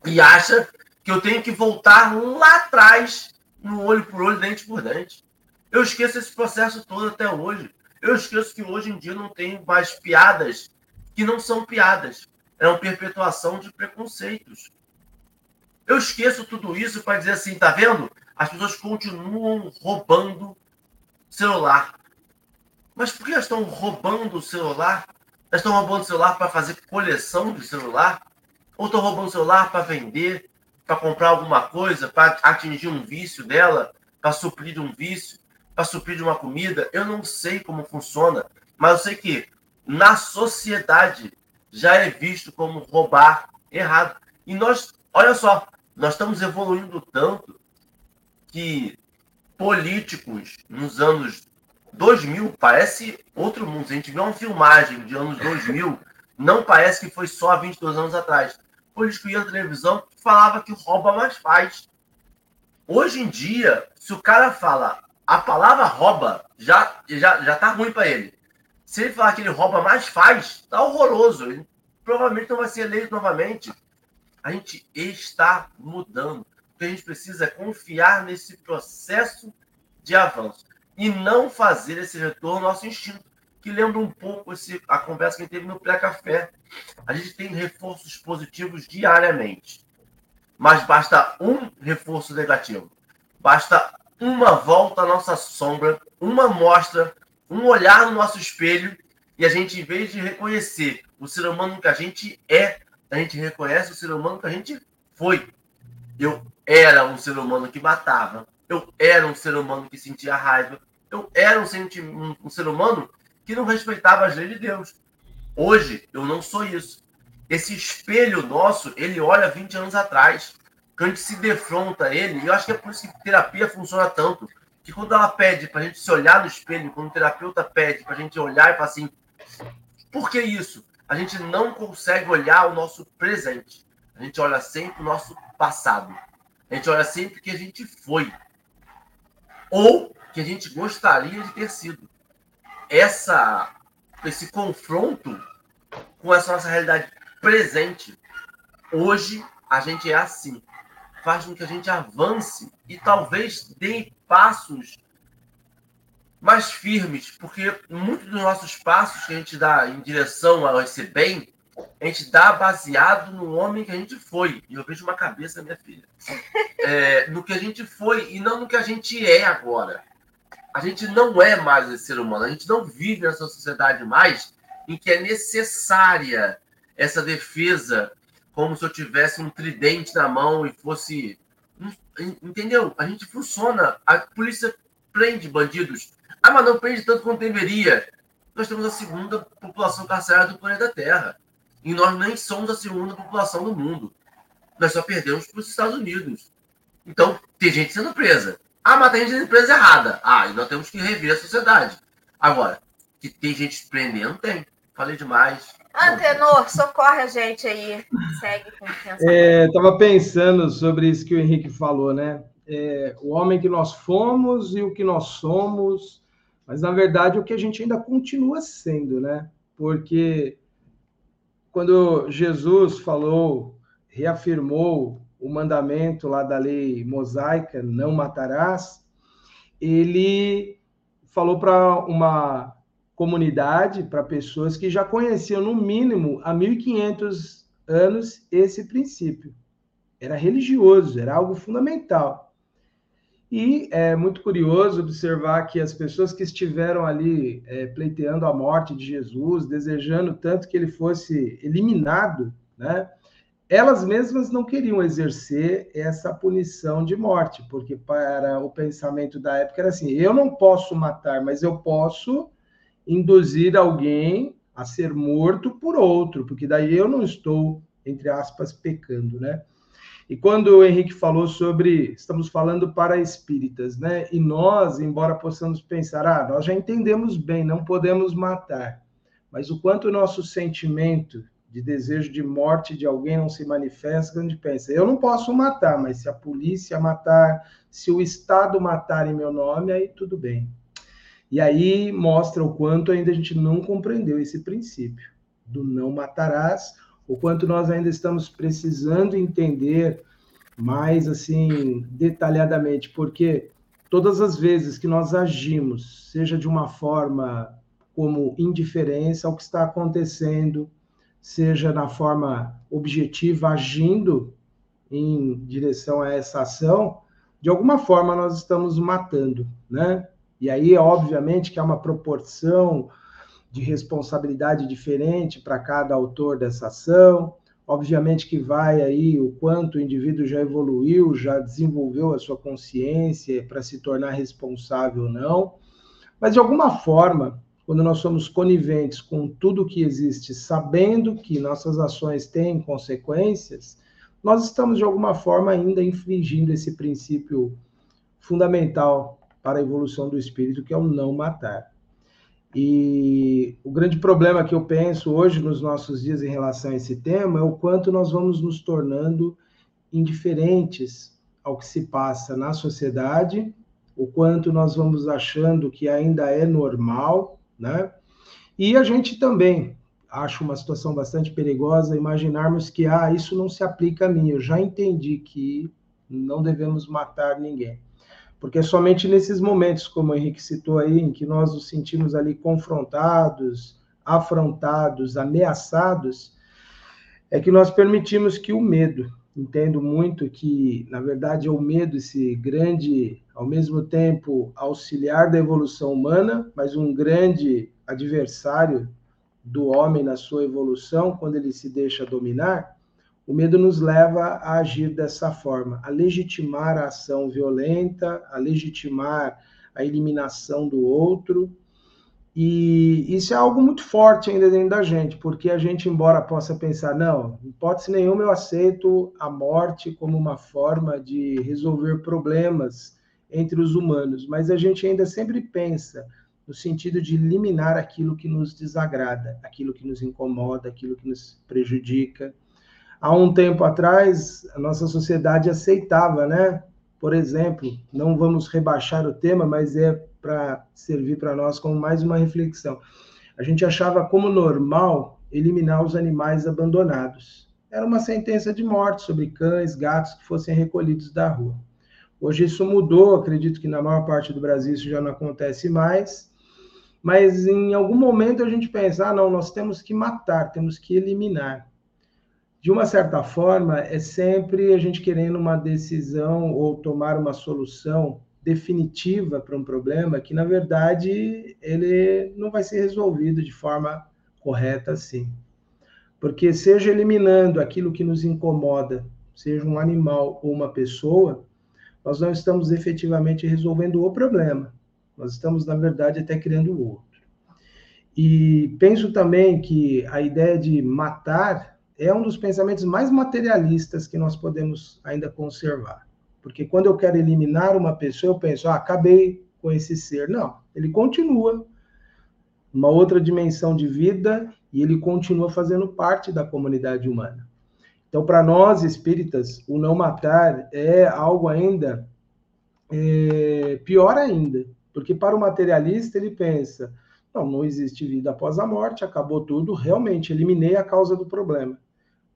Speaker 2: E acha que eu tenho que voltar lá atrás, no olho por olho, dente por dente. Eu esqueço esse processo todo até hoje. Eu esqueço que hoje em dia não tem mais piadas que não são piadas. É uma perpetuação de preconceitos. Eu esqueço tudo isso para dizer assim, tá vendo? As pessoas continuam roubando celular. Mas por que elas estão roubando o celular? Elas estão roubando o celular para fazer coleção de celular? Ou estão roubando o celular para vender, para comprar alguma coisa, para atingir um vício dela, para suprir de um vício, para suprir de uma comida? Eu não sei como funciona, mas eu sei que na sociedade já é visto como roubar errado. E nós, olha só, nós estamos evoluindo tanto que políticos nos anos 2000 parece outro mundo. Se a gente vê uma filmagem de anos 2000, não parece que foi só 22 anos atrás. Político ia na televisão falava que rouba mais faz. Hoje em dia, se o cara fala a palavra rouba, já, já, já tá ruim para ele. Se ele falar que ele rouba mais faz, tá horroroso. Ele provavelmente não vai ser eleito novamente. A gente está mudando. O que a gente precisa é confiar nesse processo de avanço e não fazer esse retorno ao nosso instinto, que lembra um pouco esse, a conversa que a gente teve no pré-café. A gente tem reforços positivos diariamente, mas basta um reforço negativo. Basta uma volta à nossa sombra, uma mostra, um olhar no nosso espelho, e a gente, em vez de reconhecer o ser humano que a gente é, a gente reconhece o ser humano que a gente foi. Eu era um ser humano que matava, eu era um ser humano que sentia raiva, eu era um, um, um ser humano que não respeitava as leis de Deus. Hoje, eu não sou isso. Esse espelho nosso, ele olha 20 anos atrás que a gente se defronta ele, e eu acho que é por isso que terapia funciona tanto, que quando ela pede para a gente se olhar no espelho, quando o terapeuta pede para a gente olhar e falar assim, por que isso? A gente não consegue olhar o nosso presente. A gente olha sempre o nosso passado. A gente olha sempre o que a gente foi. Ou que a gente gostaria de ter sido. Essa, esse confronto com essa nossa realidade presente, hoje a gente é assim faz com que a gente avance e talvez dê passos mais firmes, porque muitos dos nossos passos que a gente dá em direção ao esse bem, a gente dá baseado no homem que a gente foi. E eu vejo uma cabeça, minha filha. É, no que a gente foi e não no que a gente é agora. A gente não é mais esse ser humano. A gente não vive nessa sociedade mais em que é necessária essa defesa como se eu tivesse um tridente na mão e fosse. Entendeu? A gente funciona. A polícia prende bandidos. Ah, mas não prende tanto quanto deveria. Nós temos a segunda população carcerária do planeta Terra. E nós nem somos a segunda população do mundo. Nós só perdemos para os Estados Unidos. Então, tem gente sendo presa. Ah, mas tem gente sendo presa errada. Ah, e nós temos que rever a sociedade. Agora, que tem gente prendendo, tem. Falei demais.
Speaker 1: Antenor, socorre a gente aí. Segue com
Speaker 3: é, Estava pensando sobre isso que o Henrique falou, né? É, o homem que nós fomos e o que nós somos, mas na verdade o que a gente ainda continua sendo, né? Porque quando Jesus falou, reafirmou o mandamento lá da lei mosaica, não matarás, ele falou para uma comunidade, para pessoas que já conheciam, no mínimo, há 1.500 anos, esse princípio. Era religioso, era algo fundamental. E é muito curioso observar que as pessoas que estiveram ali é, pleiteando a morte de Jesus, desejando tanto que ele fosse eliminado, né? Elas mesmas não queriam exercer essa punição de morte, porque para o pensamento da época era assim: eu não posso matar, mas eu posso induzir alguém a ser morto por outro, porque daí eu não estou, entre aspas, pecando, né? E quando o Henrique falou sobre, estamos falando para espíritas, né? E nós, embora possamos pensar, ah, nós já entendemos bem, não podemos matar, mas o quanto o nosso sentimento de desejo de morte de alguém não se manifesta quando a gente pensa, eu não posso matar, mas se a polícia matar, se o Estado matar em meu nome, aí tudo bem. E aí mostra o quanto ainda a gente não compreendeu esse princípio do não matarás, o quanto nós ainda estamos precisando entender mais assim detalhadamente, porque todas as vezes que nós agimos, seja de uma forma como indiferença ao que está acontecendo, seja na forma objetiva agindo em direção a essa ação, de alguma forma nós estamos matando, né? E aí, obviamente, que há uma proporção de responsabilidade diferente para cada autor dessa ação. Obviamente que vai aí o quanto o indivíduo já evoluiu, já desenvolveu a sua consciência para se tornar responsável ou não. Mas, de alguma forma, quando nós somos coniventes com tudo que existe, sabendo que nossas ações têm consequências, nós estamos de alguma forma ainda infringindo esse princípio fundamental para a evolução do espírito, que é o não matar. E o grande problema que eu penso hoje nos nossos dias em relação a esse tema é o quanto nós vamos nos tornando indiferentes ao que se passa na sociedade, o quanto nós vamos achando que ainda é normal, né? E a gente também acho uma situação bastante perigosa imaginarmos que ah, isso não se aplica a mim. Eu já entendi que não devemos matar ninguém. Porque é somente nesses momentos, como o Henrique citou aí, em que nós nos sentimos ali confrontados, afrontados, ameaçados, é que nós permitimos que o medo, entendo muito que, na verdade, é o medo esse grande, ao mesmo tempo, auxiliar da evolução humana, mas um grande adversário do homem na sua evolução, quando ele se deixa dominar, o medo nos leva a agir dessa forma, a legitimar a ação violenta, a legitimar a eliminação do outro. E isso é algo muito forte ainda dentro da gente, porque a gente, embora possa pensar, não, em hipótese nenhuma eu aceito a morte como uma forma de resolver problemas entre os humanos, mas a gente ainda sempre pensa no sentido de eliminar aquilo que nos desagrada, aquilo que nos incomoda, aquilo que nos prejudica há um tempo atrás, a nossa sociedade aceitava, né? Por exemplo, não vamos rebaixar o tema, mas é para servir para nós como mais uma reflexão. A gente achava como normal eliminar os animais abandonados. Era uma sentença de morte sobre cães, gatos que fossem recolhidos da rua. Hoje isso mudou, acredito que na maior parte do Brasil isso já não acontece mais. Mas em algum momento a gente pensa, ah, não, nós temos que matar, temos que eliminar de uma certa forma, é sempre a gente querendo uma decisão ou tomar uma solução definitiva para um problema que, na verdade, ele não vai ser resolvido de forma correta assim. Porque, seja eliminando aquilo que nos incomoda, seja um animal ou uma pessoa, nós não estamos efetivamente resolvendo o problema. Nós estamos, na verdade, até criando o outro. E penso também que a ideia de matar é um dos pensamentos mais materialistas que nós podemos ainda conservar. Porque quando eu quero eliminar uma pessoa, eu penso, ah, acabei com esse ser. Não, ele continua uma outra dimensão de vida e ele continua fazendo parte da comunidade humana. Então, para nós espíritas, o não matar é algo ainda é, pior ainda, porque para o materialista ele pensa, não, não existe vida após a morte, acabou tudo, realmente eliminei a causa do problema.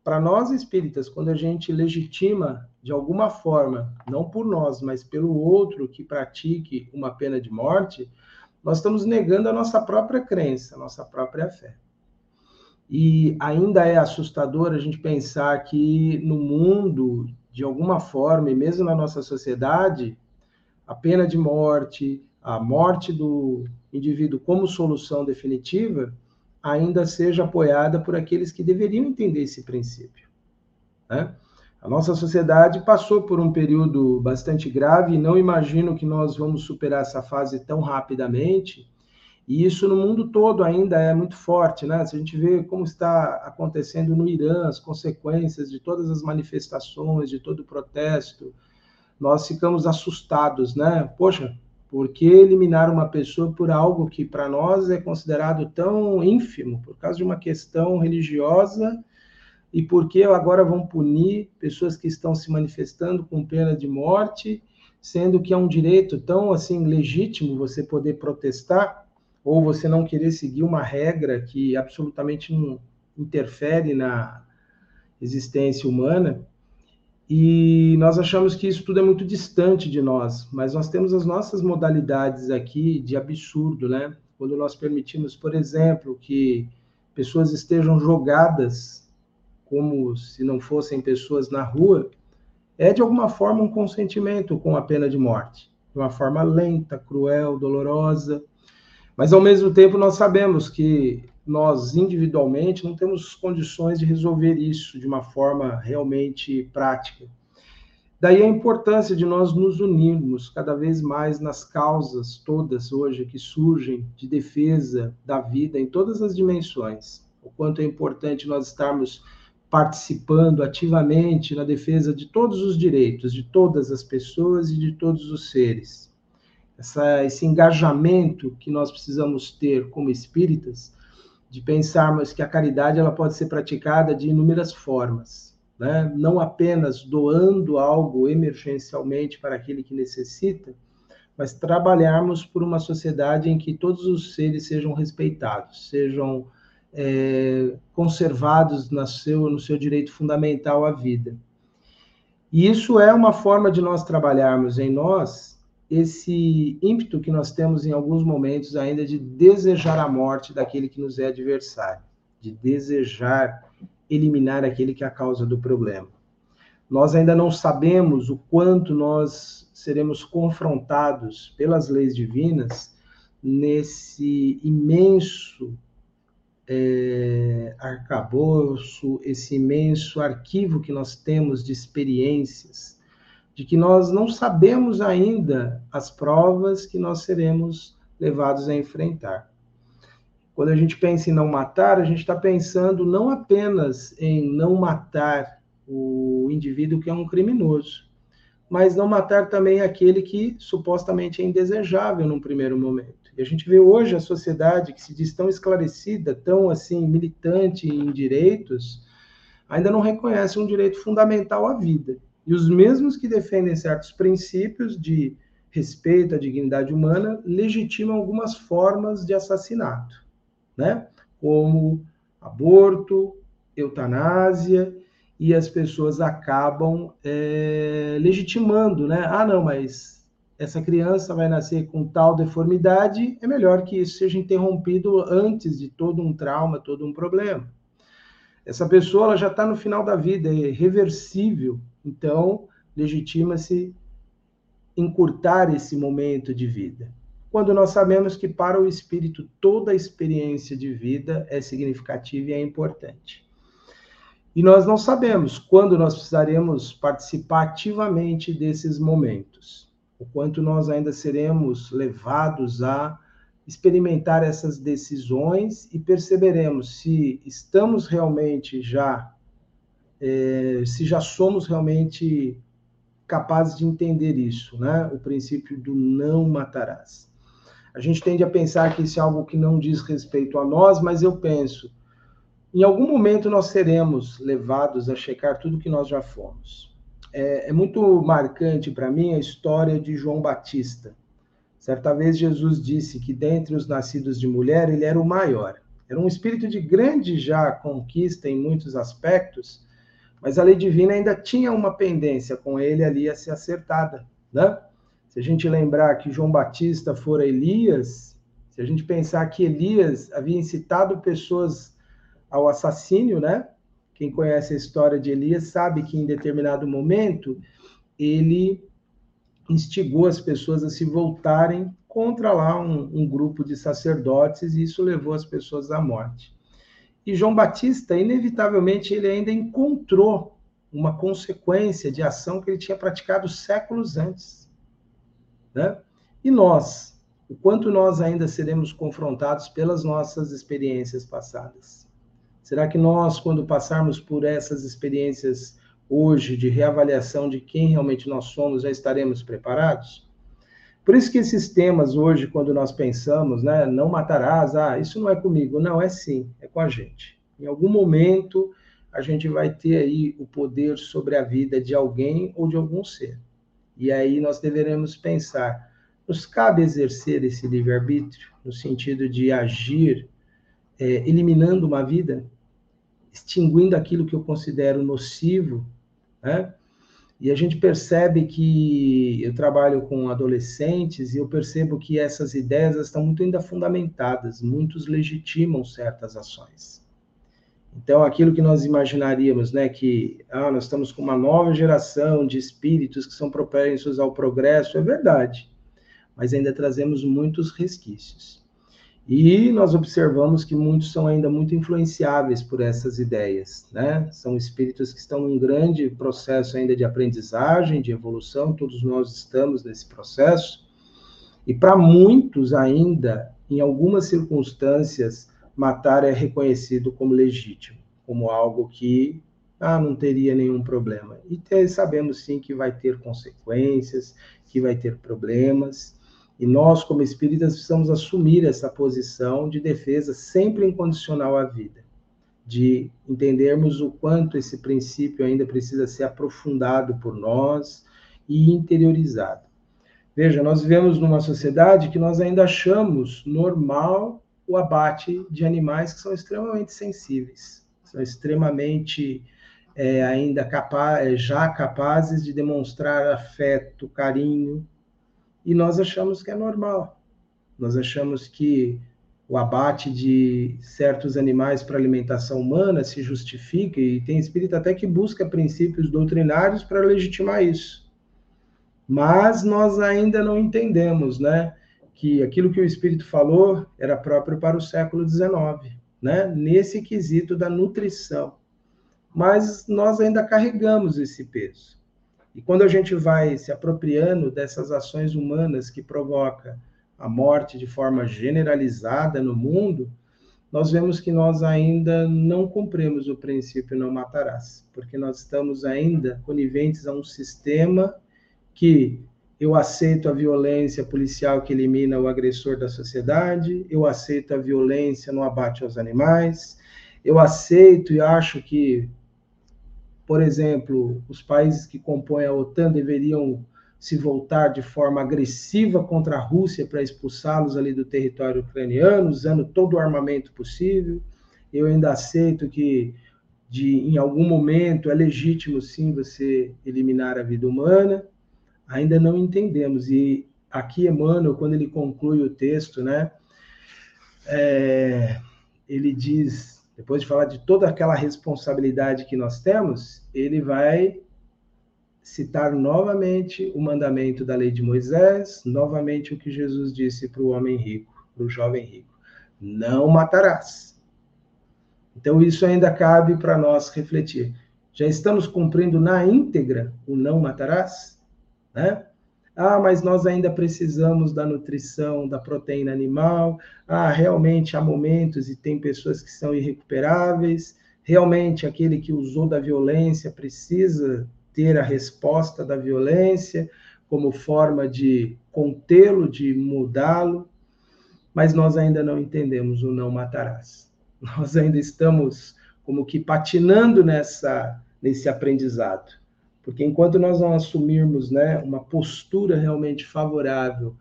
Speaker 3: Para nós espíritas, quando a gente legitima de alguma forma, não por nós, mas pelo outro que pratique uma pena de morte, nós estamos negando a nossa própria crença, a nossa própria fé. E ainda é assustador a gente pensar que no mundo, de alguma forma, e mesmo na nossa sociedade, a pena de morte, a morte do indivíduo como solução definitiva, ainda seja apoiada por aqueles que deveriam entender esse princípio. Né? A nossa sociedade passou por um período bastante grave e não imagino que nós vamos superar essa fase tão rapidamente. E isso no mundo todo ainda é muito forte, né? Se a gente vê como está acontecendo no Irã, as consequências de todas as manifestações, de todo o protesto, nós ficamos assustados, né? Poxa, por que eliminar uma pessoa por algo que para nós é considerado tão ínfimo, por causa de uma questão religiosa, e por que agora vão punir pessoas que estão se manifestando com pena de morte, sendo que é um direito tão assim legítimo você poder protestar ou você não querer seguir uma regra que absolutamente não interfere na existência humana. E nós achamos que isso tudo é muito distante de nós, mas nós temos as nossas modalidades aqui de absurdo, né? Quando nós permitimos, por exemplo, que pessoas estejam jogadas como se não fossem pessoas na rua, é de alguma forma um consentimento com a pena de morte, de uma forma lenta, cruel, dolorosa. Mas ao mesmo tempo nós sabemos que nós individualmente não temos condições de resolver isso de uma forma realmente prática. Daí a importância de nós nos unirmos cada vez mais nas causas todas hoje que surgem de defesa da vida em todas as dimensões. O quanto é importante nós estarmos participando ativamente na defesa de todos os direitos, de todas as pessoas e de todos os seres. Essa, esse engajamento que nós precisamos ter como espíritas, de pensarmos que a caridade ela pode ser praticada de inúmeras formas né? não apenas doando algo emergencialmente para aquele que necessita, mas trabalharmos por uma sociedade em que todos os seres sejam respeitados, sejam é, conservados no seu, no seu direito fundamental à vida. E isso é uma forma de nós trabalharmos em nós esse ímpeto que nós temos em alguns momentos ainda de desejar a morte daquele que nos é adversário, de desejar eliminar aquele que é a causa do problema. Nós ainda não sabemos o quanto nós seremos confrontados pelas leis divinas nesse imenso é, arcabouço, esse imenso arquivo que nós temos de experiências, de que nós não sabemos ainda as provas que nós seremos levados a enfrentar. Quando a gente pensa em não matar, a gente está pensando não apenas em não matar o indivíduo que é um criminoso, mas não matar também aquele que supostamente é indesejável num primeiro momento. E a gente vê hoje a sociedade que se diz tão esclarecida, tão assim militante em direitos, ainda não reconhece um direito fundamental à vida. E os mesmos que defendem certos princípios de respeito à dignidade humana legitimam algumas formas de assassinato né? Como aborto, eutanásia, e as pessoas acabam é, legitimando, né? Ah, não, mas essa criança vai nascer com tal deformidade, é melhor que isso seja interrompido antes de todo um trauma, todo um problema. Essa pessoa ela já está no final da vida, é reversível, então legitima-se encurtar esse momento de vida quando nós sabemos que para o espírito toda a experiência de vida é significativa e é importante. E nós não sabemos quando nós precisaremos participar ativamente desses momentos, o quanto nós ainda seremos levados a experimentar essas decisões e perceberemos se estamos realmente já, é, se já somos realmente capazes de entender isso, né? O princípio do não matarás. A gente tende a pensar que isso é algo que não diz respeito a nós, mas eu penso, em algum momento nós seremos levados a checar tudo que nós já fomos. É, é muito marcante para mim a história de João Batista. Certa vez Jesus disse que dentre os nascidos de mulher ele era o maior. Era um espírito de grande já conquista em muitos aspectos, mas a lei divina ainda tinha uma pendência com ele ali a ser acertada, né? Se a gente lembrar que João Batista fora Elias, se a gente pensar que Elias havia incitado pessoas ao assassínio, né? Quem conhece a história de Elias sabe que em determinado momento ele instigou as pessoas a se voltarem contra lá um, um grupo de sacerdotes e isso levou as pessoas à morte. E João Batista, inevitavelmente, ele ainda encontrou uma consequência de ação que ele tinha praticado séculos antes. Né? E nós, o quanto nós ainda seremos confrontados pelas nossas experiências passadas? Será que nós, quando passarmos por essas experiências hoje de reavaliação de quem realmente nós somos, já estaremos preparados? Por isso que esses temas hoje, quando nós pensamos, né, não matarás, ah, isso não é comigo. Não, é sim, é com a gente. Em algum momento, a gente vai ter aí o poder sobre a vida de alguém ou de algum ser. E aí nós deveremos pensar: nos cabe exercer esse livre-arbítrio, no sentido de agir é, eliminando uma vida, extinguindo aquilo que eu considero nocivo, né? E a gente percebe que eu trabalho com adolescentes e eu percebo que essas ideias estão muito ainda fundamentadas, muitos legitimam certas ações. Então, aquilo que nós imaginaríamos, né, que ah, nós estamos com uma nova geração de espíritos que são propensos ao progresso, é verdade, mas ainda trazemos muitos resquícios. E nós observamos que muitos são ainda muito influenciáveis por essas ideias, né? São espíritos que estão em um grande processo ainda de aprendizagem, de evolução, todos nós estamos nesse processo. E para muitos ainda, em algumas circunstâncias, matar é reconhecido como legítimo, como algo que ah, não teria nenhum problema. E sabemos sim que vai ter consequências, que vai ter problemas. E nós, como espíritas, precisamos assumir essa posição de defesa sempre incondicional à vida, de entendermos o quanto esse princípio ainda precisa ser aprofundado por nós e interiorizado. Veja, nós vivemos numa sociedade que nós ainda achamos normal o abate de animais que são extremamente sensíveis, são extremamente é, ainda capaz, já capazes de demonstrar afeto, carinho, e nós achamos que é normal. Nós achamos que o abate de certos animais para alimentação humana se justifica, e tem espírito até que busca princípios doutrinários para legitimar isso. Mas nós ainda não entendemos, né, que aquilo que o espírito falou era próprio para o século XIX, né, nesse quesito da nutrição. Mas nós ainda carregamos esse peso. E quando a gente vai se apropriando dessas ações humanas que provoca a morte de forma generalizada no mundo, nós vemos que nós ainda não cumprimos o princípio não matarás, porque nós estamos ainda coniventes a um sistema que eu aceito a violência policial que elimina o agressor da sociedade, eu aceito a violência no abate aos animais, eu aceito e acho que por exemplo, os países que compõem a OTAN deveriam se voltar de forma agressiva contra a Rússia para expulsá-los ali do território ucraniano, usando todo o armamento possível. Eu ainda aceito que de em algum momento é legítimo sim você eliminar a vida humana. Ainda não entendemos e aqui Emmanuel quando ele conclui o texto, né, é, ele diz depois de falar de toda aquela responsabilidade que nós temos, ele vai citar novamente o mandamento da lei de Moisés, novamente o que Jesus disse para o homem rico, para o jovem rico: não matarás. Então, isso ainda cabe para nós refletir. Já estamos cumprindo na íntegra o não matarás? Né? Ah, mas nós ainda precisamos da nutrição, da proteína animal. Ah, realmente há momentos e tem pessoas que são irrecuperáveis. Realmente aquele que usou da violência precisa ter a resposta da violência como forma de contê-lo, de mudá-lo. Mas nós ainda não entendemos o não matarás. Nós ainda estamos como que patinando nessa nesse aprendizado. Porque enquanto nós não assumirmos né, uma postura realmente favorável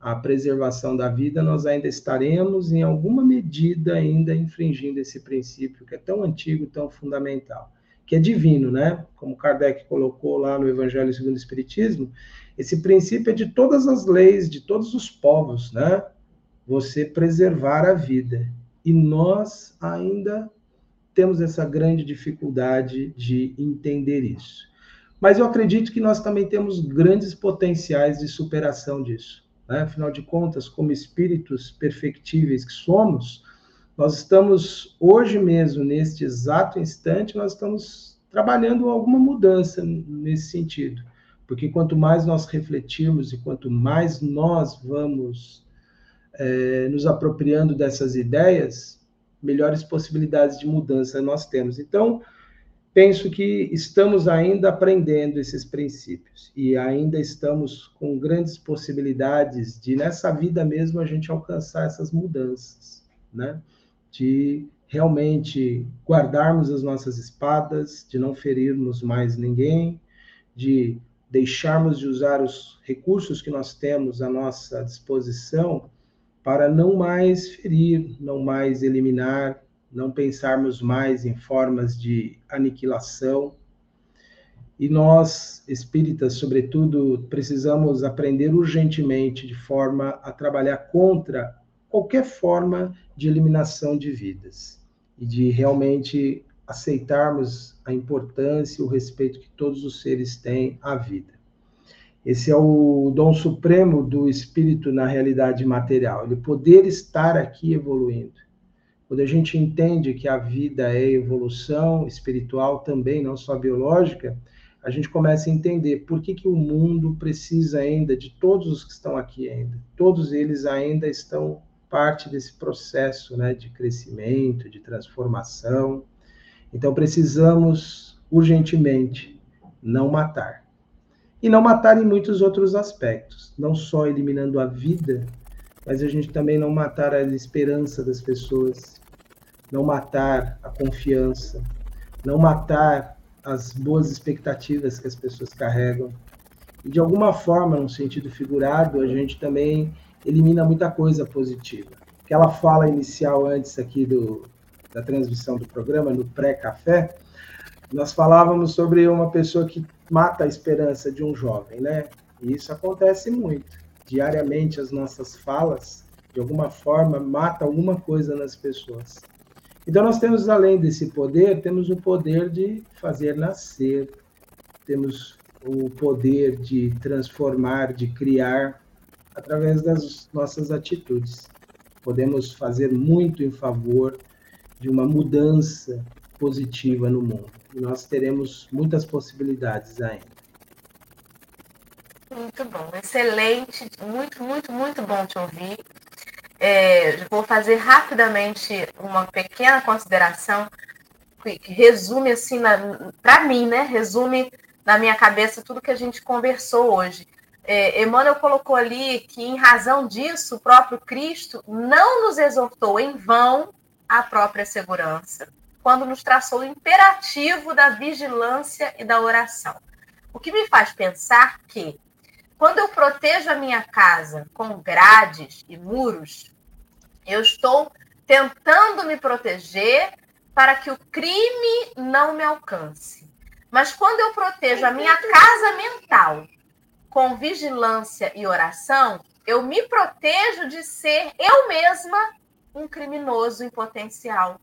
Speaker 3: à preservação da vida, nós ainda estaremos, em alguma medida, ainda infringindo esse princípio que é tão antigo, tão fundamental, que é divino, né? Como Kardec colocou lá no Evangelho segundo o Espiritismo, esse princípio é de todas as leis, de todos os povos, né? Você preservar a vida. E nós ainda temos essa grande dificuldade de entender isso. Mas eu acredito que nós também temos grandes potenciais de superação disso. Né? Afinal de contas, como espíritos perfectíveis que somos, nós estamos hoje mesmo, neste exato instante, nós estamos trabalhando alguma mudança nesse sentido. Porque quanto mais nós refletirmos e quanto mais nós vamos é, nos apropriando dessas ideias, melhores possibilidades de mudança nós temos. Então, penso que estamos ainda aprendendo esses princípios e ainda estamos com grandes possibilidades de, nessa vida mesmo, a gente alcançar essas mudanças, né? De realmente guardarmos as nossas espadas, de não ferirmos mais ninguém, de deixarmos de usar os recursos que nós temos à nossa disposição para não mais ferir, não mais eliminar, não pensarmos mais em formas de aniquilação. E nós, espíritas, sobretudo, precisamos aprender urgentemente de forma a trabalhar contra qualquer forma de eliminação de vidas e de realmente aceitarmos a importância e o respeito que todos os seres têm à vida. Esse é o dom supremo do espírito na realidade material, ele poder estar aqui evoluindo. Quando a gente entende que a vida é evolução espiritual também, não só biológica, a gente começa a entender por que, que o mundo precisa ainda de todos os que estão aqui ainda. Todos eles ainda estão parte desse processo né, de crescimento, de transformação. Então precisamos urgentemente não matar e não matar em muitos outros aspectos, não só eliminando a vida, mas a gente também não matar a esperança das pessoas, não matar a confiança, não matar as boas expectativas que as pessoas carregam. E de alguma forma, no sentido figurado, a gente também elimina muita coisa positiva. Aquela fala inicial antes aqui do, da transmissão do programa, no pré-café, nós falávamos sobre uma pessoa que mata a esperança de um jovem, né? E isso acontece muito. Diariamente as nossas falas, de alguma forma, mata alguma coisa nas pessoas. Então nós temos além desse poder, temos o poder de fazer nascer, temos o poder de transformar, de criar através das nossas atitudes. Podemos fazer muito em favor de uma mudança positiva no mundo. E nós teremos muitas possibilidades ainda.
Speaker 1: Muito bom, excelente, muito, muito, muito bom te ouvir. É, vou fazer rapidamente uma pequena consideração que resume assim, para mim, né? Resume na minha cabeça tudo que a gente conversou hoje. É, Emmanuel colocou ali que, em razão disso, o próprio Cristo não nos exortou em vão à própria segurança, quando nos traçou o imperativo da vigilância e da oração. O que me faz pensar que, quando eu protejo a minha casa com grades e muros, eu estou tentando me proteger para que o crime não me alcance. Mas quando eu protejo a minha casa mental com vigilância e oração, eu me protejo de ser eu mesma um criminoso em potencial,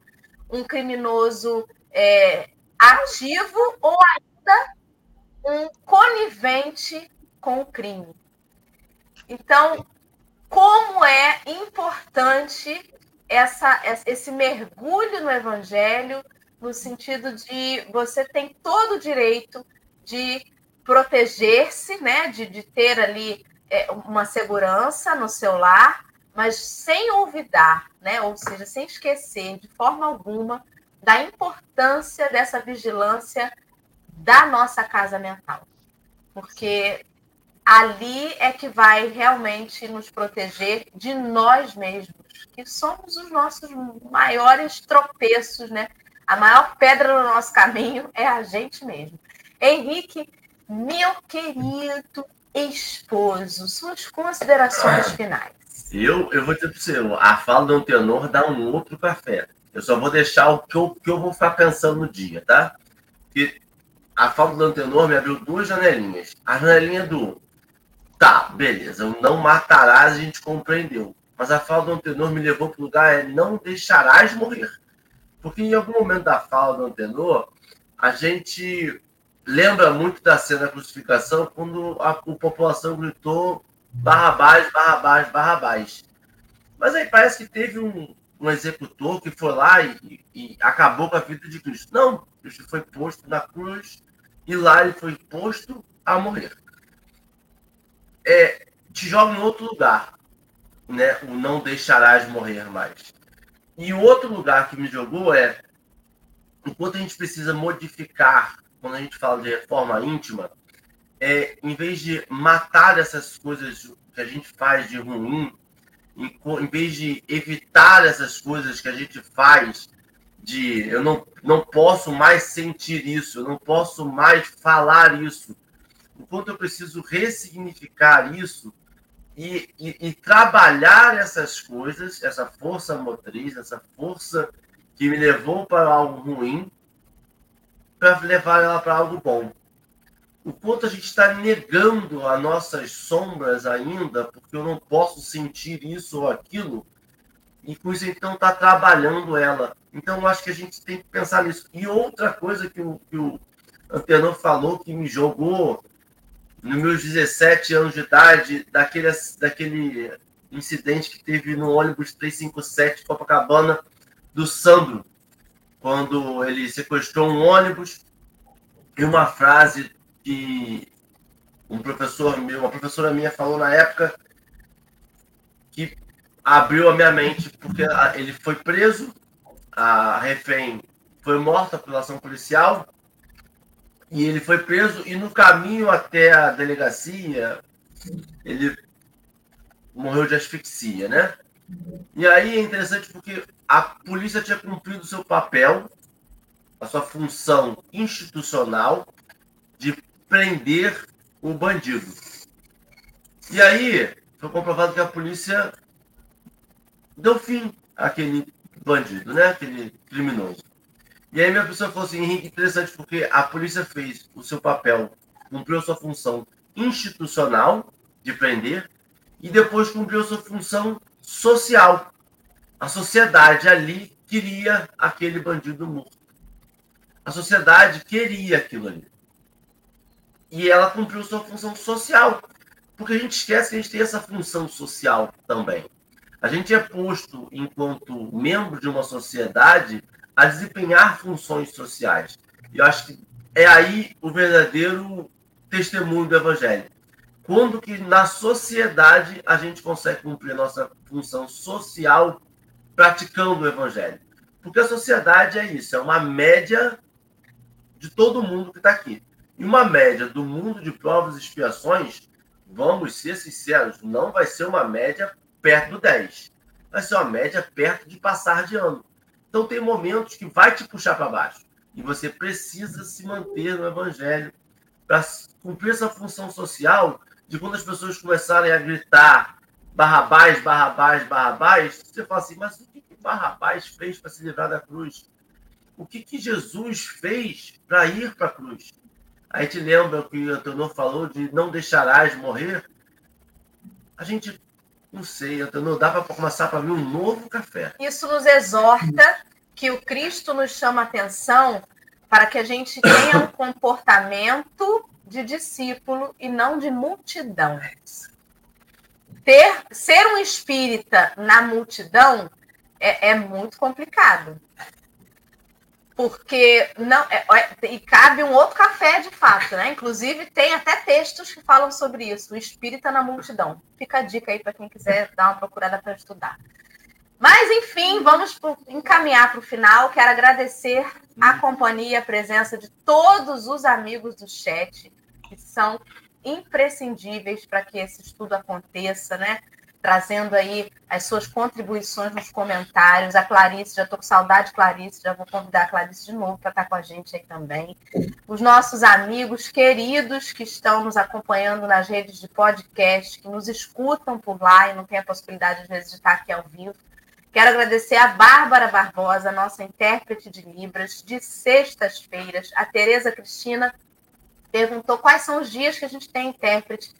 Speaker 1: um criminoso é, ativo ou ainda um conivente com o crime. Então, como é importante essa, esse mergulho no evangelho, no sentido de você tem todo o direito de proteger-se, né, de, de ter ali é, uma segurança no seu lar, mas sem olvidar, né? ou seja, sem esquecer de forma alguma da importância dessa vigilância da nossa casa mental. Porque ali é que vai realmente nos proteger de nós mesmos, que somos os nossos maiores tropeços, né? A maior pedra no nosso caminho é a gente mesmo. Henrique, meu querido esposo, suas considerações finais.
Speaker 2: Eu, eu vou dizer para você, a fala do Antenor dá um outro café. Eu só vou deixar o que eu, que eu vou ficar pensando no dia, tá? Porque a fala do Antenor me abriu duas janelinhas. A janelinha do tá, beleza, o não matarás a gente compreendeu. Mas a fala do Antenor me levou para o lugar é não deixarás morrer. Porque em algum momento da fala do Antenor, a gente lembra muito da cena da crucificação quando a, a população gritou Barrabás, Barrabás, Barrabás. Mas aí parece que teve um, um executor que foi lá e, e, acabou com a vida de Cristo. Não, Cristo foi posto na cruz e lá ele foi posto a morrer. É, te joga em outro lugar, né? O não deixarás morrer mais. E o outro lugar que me jogou é enquanto a gente precisa modificar, quando a gente fala de reforma íntima, é, em vez de matar essas coisas que a gente faz de ruim, em, em vez de evitar essas coisas que a gente faz de eu não, não posso mais sentir isso, eu não posso mais falar isso, enquanto eu preciso ressignificar isso e, e, e, trabalhar essas coisas, essa força motriz, essa força que me levou para algo ruim, para levar ela para algo bom o quanto a gente está negando as nossas sombras ainda, porque eu não posso sentir isso ou aquilo, e com isso então está trabalhando ela. Então eu acho que a gente tem que pensar nisso. E outra coisa que o, que o Antenor falou que me jogou nos meus 17 anos de idade, daquele, daquele incidente que teve no ônibus 357 Copacabana do Sandro, quando ele sequestrou um ônibus e uma frase que um professor meu, uma professora minha falou na época que abriu a minha mente, porque ele foi preso, a refém foi morta pela ação policial, e ele foi preso, e no caminho até a delegacia, ele morreu de asfixia, né? E aí é interessante porque a polícia tinha cumprido seu papel, a sua função institucional de prender o bandido. E aí foi comprovado que a polícia deu fim àquele bandido, né? Aquele criminoso. E aí minha pessoa falou assim, Henrique, interessante porque a polícia fez o seu papel, cumpriu sua função institucional de prender e depois cumpriu sua função social. A sociedade ali queria aquele bandido morto. A sociedade queria aquilo ali. E ela cumpriu sua função social. Porque a gente esquece que a gente tem essa função social também. A gente é posto, enquanto membro de uma sociedade, a desempenhar funções sociais. E eu acho que é aí o verdadeiro testemunho do Evangelho. Quando que na sociedade a gente consegue cumprir a nossa função social praticando o Evangelho? Porque a sociedade é isso, é uma média de todo mundo que está aqui. E uma média do mundo de provas e expiações, vamos ser sinceros, não vai ser uma média perto do 10. Vai ser uma média perto de passar de ano. Então tem momentos que vai te puxar para baixo. E você precisa se manter no evangelho para cumprir essa função social de quando as pessoas começarem a gritar Barrabás, Barrabás, Barrabás, você fala assim, mas o que, que Barrabás fez para se livrar da cruz? O que, que Jesus fez para ir para a cruz? A gente lembra que o Antonio falou de não deixarás morrer. A gente não sei, Antonio, dá para começar para mim um novo café.
Speaker 1: Isso nos exorta que o Cristo nos chama atenção para que a gente tenha um comportamento de discípulo e não de multidão. Ter, ser um espírita na multidão é, é muito complicado porque não é, é, e cabe um outro café de fato, né? Inclusive tem até textos que falam sobre isso, o espírita na multidão. Fica a dica aí para quem quiser dar uma procurada para estudar. Mas enfim, vamos encaminhar para o final. Quero agradecer a companhia, a presença de todos os amigos do chat que são imprescindíveis para que esse estudo aconteça, né? Trazendo aí as suas contribuições nos comentários. A Clarice, já estou com saudade, Clarice, já vou convidar a Clarice de novo para estar com a gente aí também. Os nossos amigos queridos que estão nos acompanhando nas redes de podcast, que nos escutam por lá e não tem a possibilidade, às vezes, de estar aqui ao vivo. Quero agradecer a Bárbara Barbosa, nossa intérprete de Libras, de sextas-feiras. A Tereza Cristina perguntou quais são os dias que a gente tem intérprete.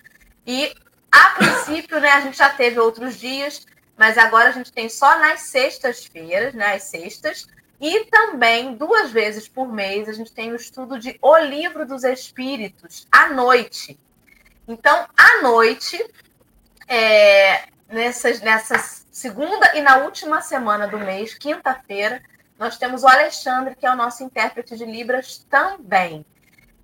Speaker 1: E a princípio, né, a gente já teve outros dias, mas agora a gente tem só nas sextas-feiras, né, as sextas, e também duas vezes por mês a gente tem o estudo de O Livro dos Espíritos, à noite. Então, à noite, é, nessas, nessa segunda e na última semana do mês, quinta-feira, nós temos o Alexandre, que é o nosso intérprete de Libras também.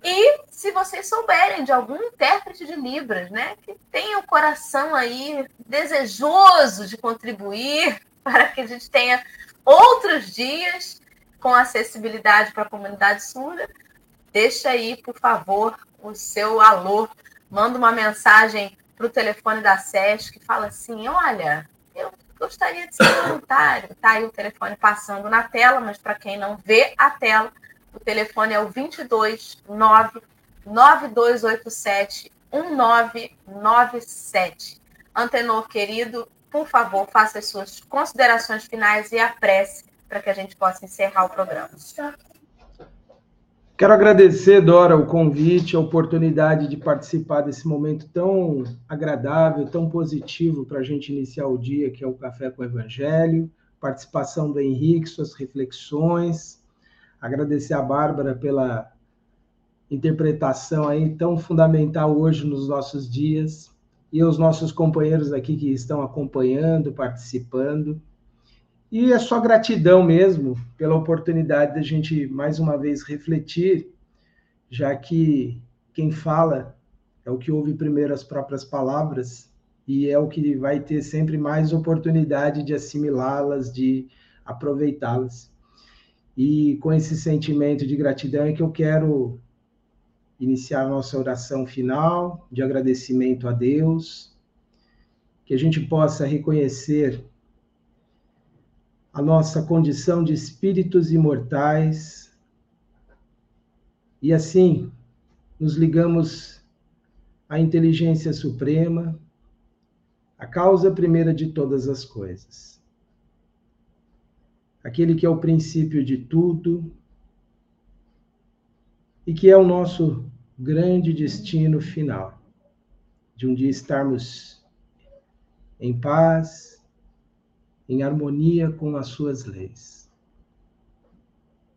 Speaker 1: E se vocês souberem de algum intérprete de Libras, né, que tenha o coração aí desejoso de contribuir para que a gente tenha outros dias com acessibilidade para a comunidade surda, deixa aí, por favor, o seu alô, manda uma mensagem para o telefone da SESC fala assim: olha, eu gostaria de ser voluntário. Tá aí o telefone passando na tela, mas para quem não vê a tela, o telefone é o 22 9 9287 1997. Antenor querido, por favor, faça as suas considerações finais e a prece para que a gente possa encerrar o programa.
Speaker 3: Quero agradecer, Dora, o convite, a oportunidade de participar desse momento tão agradável, tão positivo para a gente iniciar o dia, que é o Café com o Evangelho, participação do Henrique, suas reflexões, agradecer a Bárbara pela interpretação aí tão fundamental hoje nos nossos dias e aos nossos companheiros aqui que estão acompanhando, participando. E é só gratidão mesmo pela oportunidade de a gente mais uma vez refletir, já que quem fala é o que ouve primeiro as próprias palavras e é o que vai ter sempre mais oportunidade de assimilá-las, de aproveitá-las. E com esse sentimento de gratidão é que eu quero iniciar nossa oração final de agradecimento a Deus, que a gente possa reconhecer a nossa condição de espíritos imortais e assim nos ligamos à inteligência suprema, a causa primeira de todas as coisas. Aquele que é o princípio de tudo e que é o nosso grande destino final, de um dia estarmos em paz, em harmonia com as suas leis,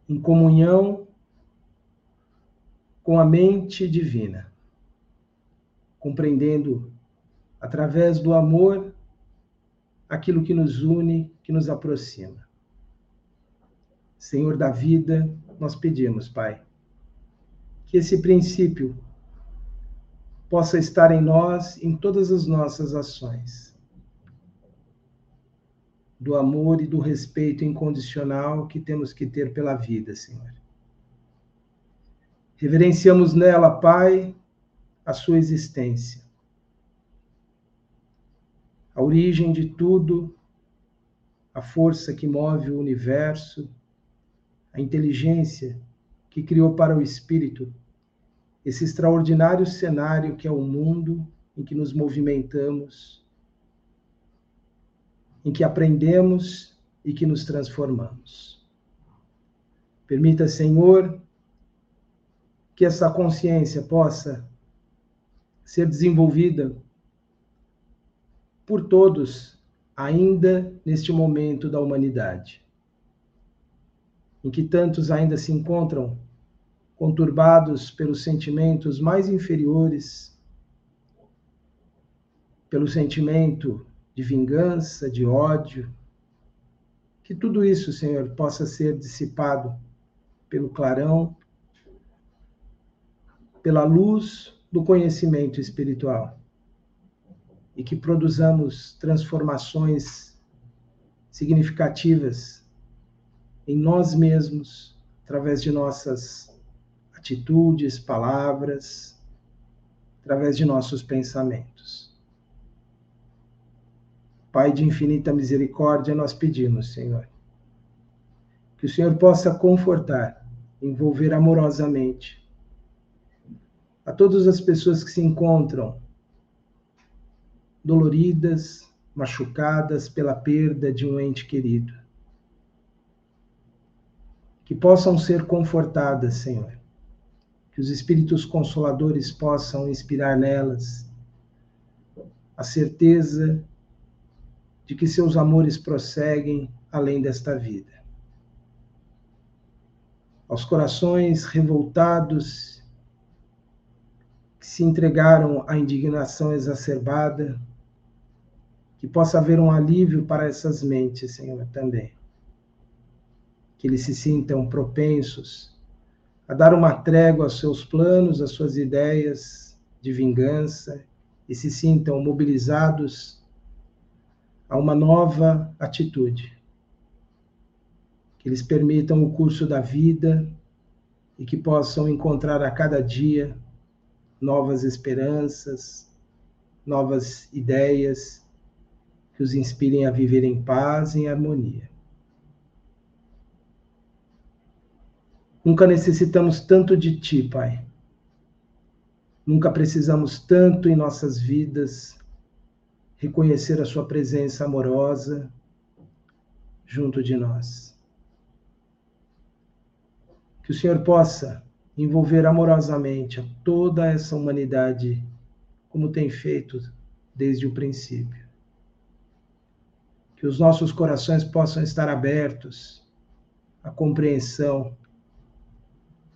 Speaker 3: em comunhão com a mente divina, compreendendo através do amor aquilo que nos une, que nos aproxima. Senhor da vida, nós pedimos, Pai, que esse princípio possa estar em nós, em todas as nossas ações. Do amor e do respeito incondicional que temos que ter pela vida, Senhor. Reverenciamos nela, Pai, a sua existência, a origem de tudo, a força que move o universo, a inteligência que criou para o espírito esse extraordinário cenário que é o mundo em que nos movimentamos, em que aprendemos e que nos transformamos. Permita, Senhor, que essa consciência possa ser desenvolvida por todos, ainda neste momento da humanidade, em que tantos ainda se encontram conturbados pelos sentimentos mais inferiores, pelo sentimento de vingança, de ódio. Que tudo isso, Senhor, possa ser dissipado pelo clarão, pela luz do conhecimento espiritual. E que produzamos transformações significativas em nós mesmos, através de nossas atitudes, palavras, através de nossos pensamentos. Pai de infinita misericórdia, nós pedimos, Senhor, que o Senhor possa confortar, envolver amorosamente a todas as pessoas que se encontram doloridas, machucadas pela perda de um ente querido. Que possam ser confortadas, Senhor, que os Espíritos Consoladores possam inspirar nelas a certeza de que seus amores prosseguem além desta vida. Aos corações revoltados que se entregaram à indignação exacerbada, que possa haver um alívio para essas mentes, Senhor, também. Que eles se sintam propensos a dar uma trégua aos seus planos, às suas ideias de vingança e se sintam mobilizados a uma nova atitude. Que eles permitam o curso da vida e que possam encontrar a cada dia novas esperanças, novas ideias que os inspirem a viver em paz e em harmonia. Nunca necessitamos tanto de Ti, Pai. Nunca precisamos tanto em nossas vidas reconhecer a Sua presença amorosa junto de nós. Que o Senhor possa envolver amorosamente a toda essa humanidade, como tem feito desde o princípio. Que os nossos corações possam estar abertos à compreensão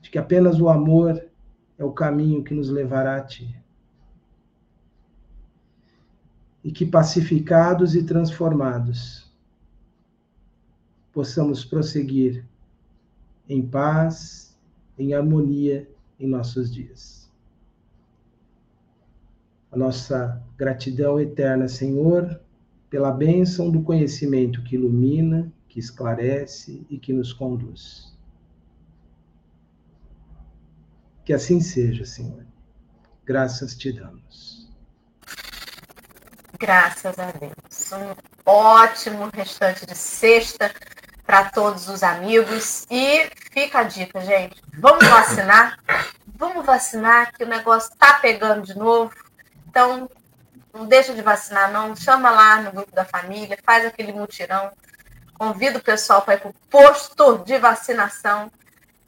Speaker 3: de que apenas o amor é o caminho que nos levará a Ti. E que pacificados e transformados possamos prosseguir em paz, em harmonia em nossos dias. A nossa gratidão eterna, Senhor, pela bênção do conhecimento que ilumina, que esclarece e que nos conduz. Que assim seja, Senhor. Graças te damos.
Speaker 1: Graças a Deus. Um ótimo restante de sexta para todos os amigos. E fica a dica, gente. Vamos vacinar? Vamos vacinar, que o negócio está pegando de novo. Então, não deixa de vacinar, não. Chama lá no grupo da família, faz aquele mutirão. Convida o pessoal para ir para o posto de vacinação.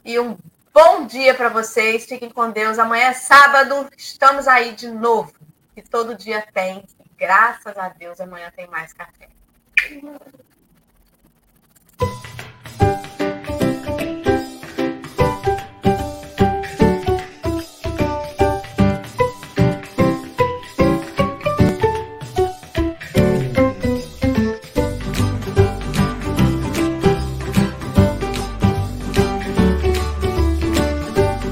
Speaker 1: E um bom dia para vocês. Fiquem com Deus. Amanhã é sábado. Estamos aí de novo. E todo dia tem. Graças a Deus, amanhã tem mais café.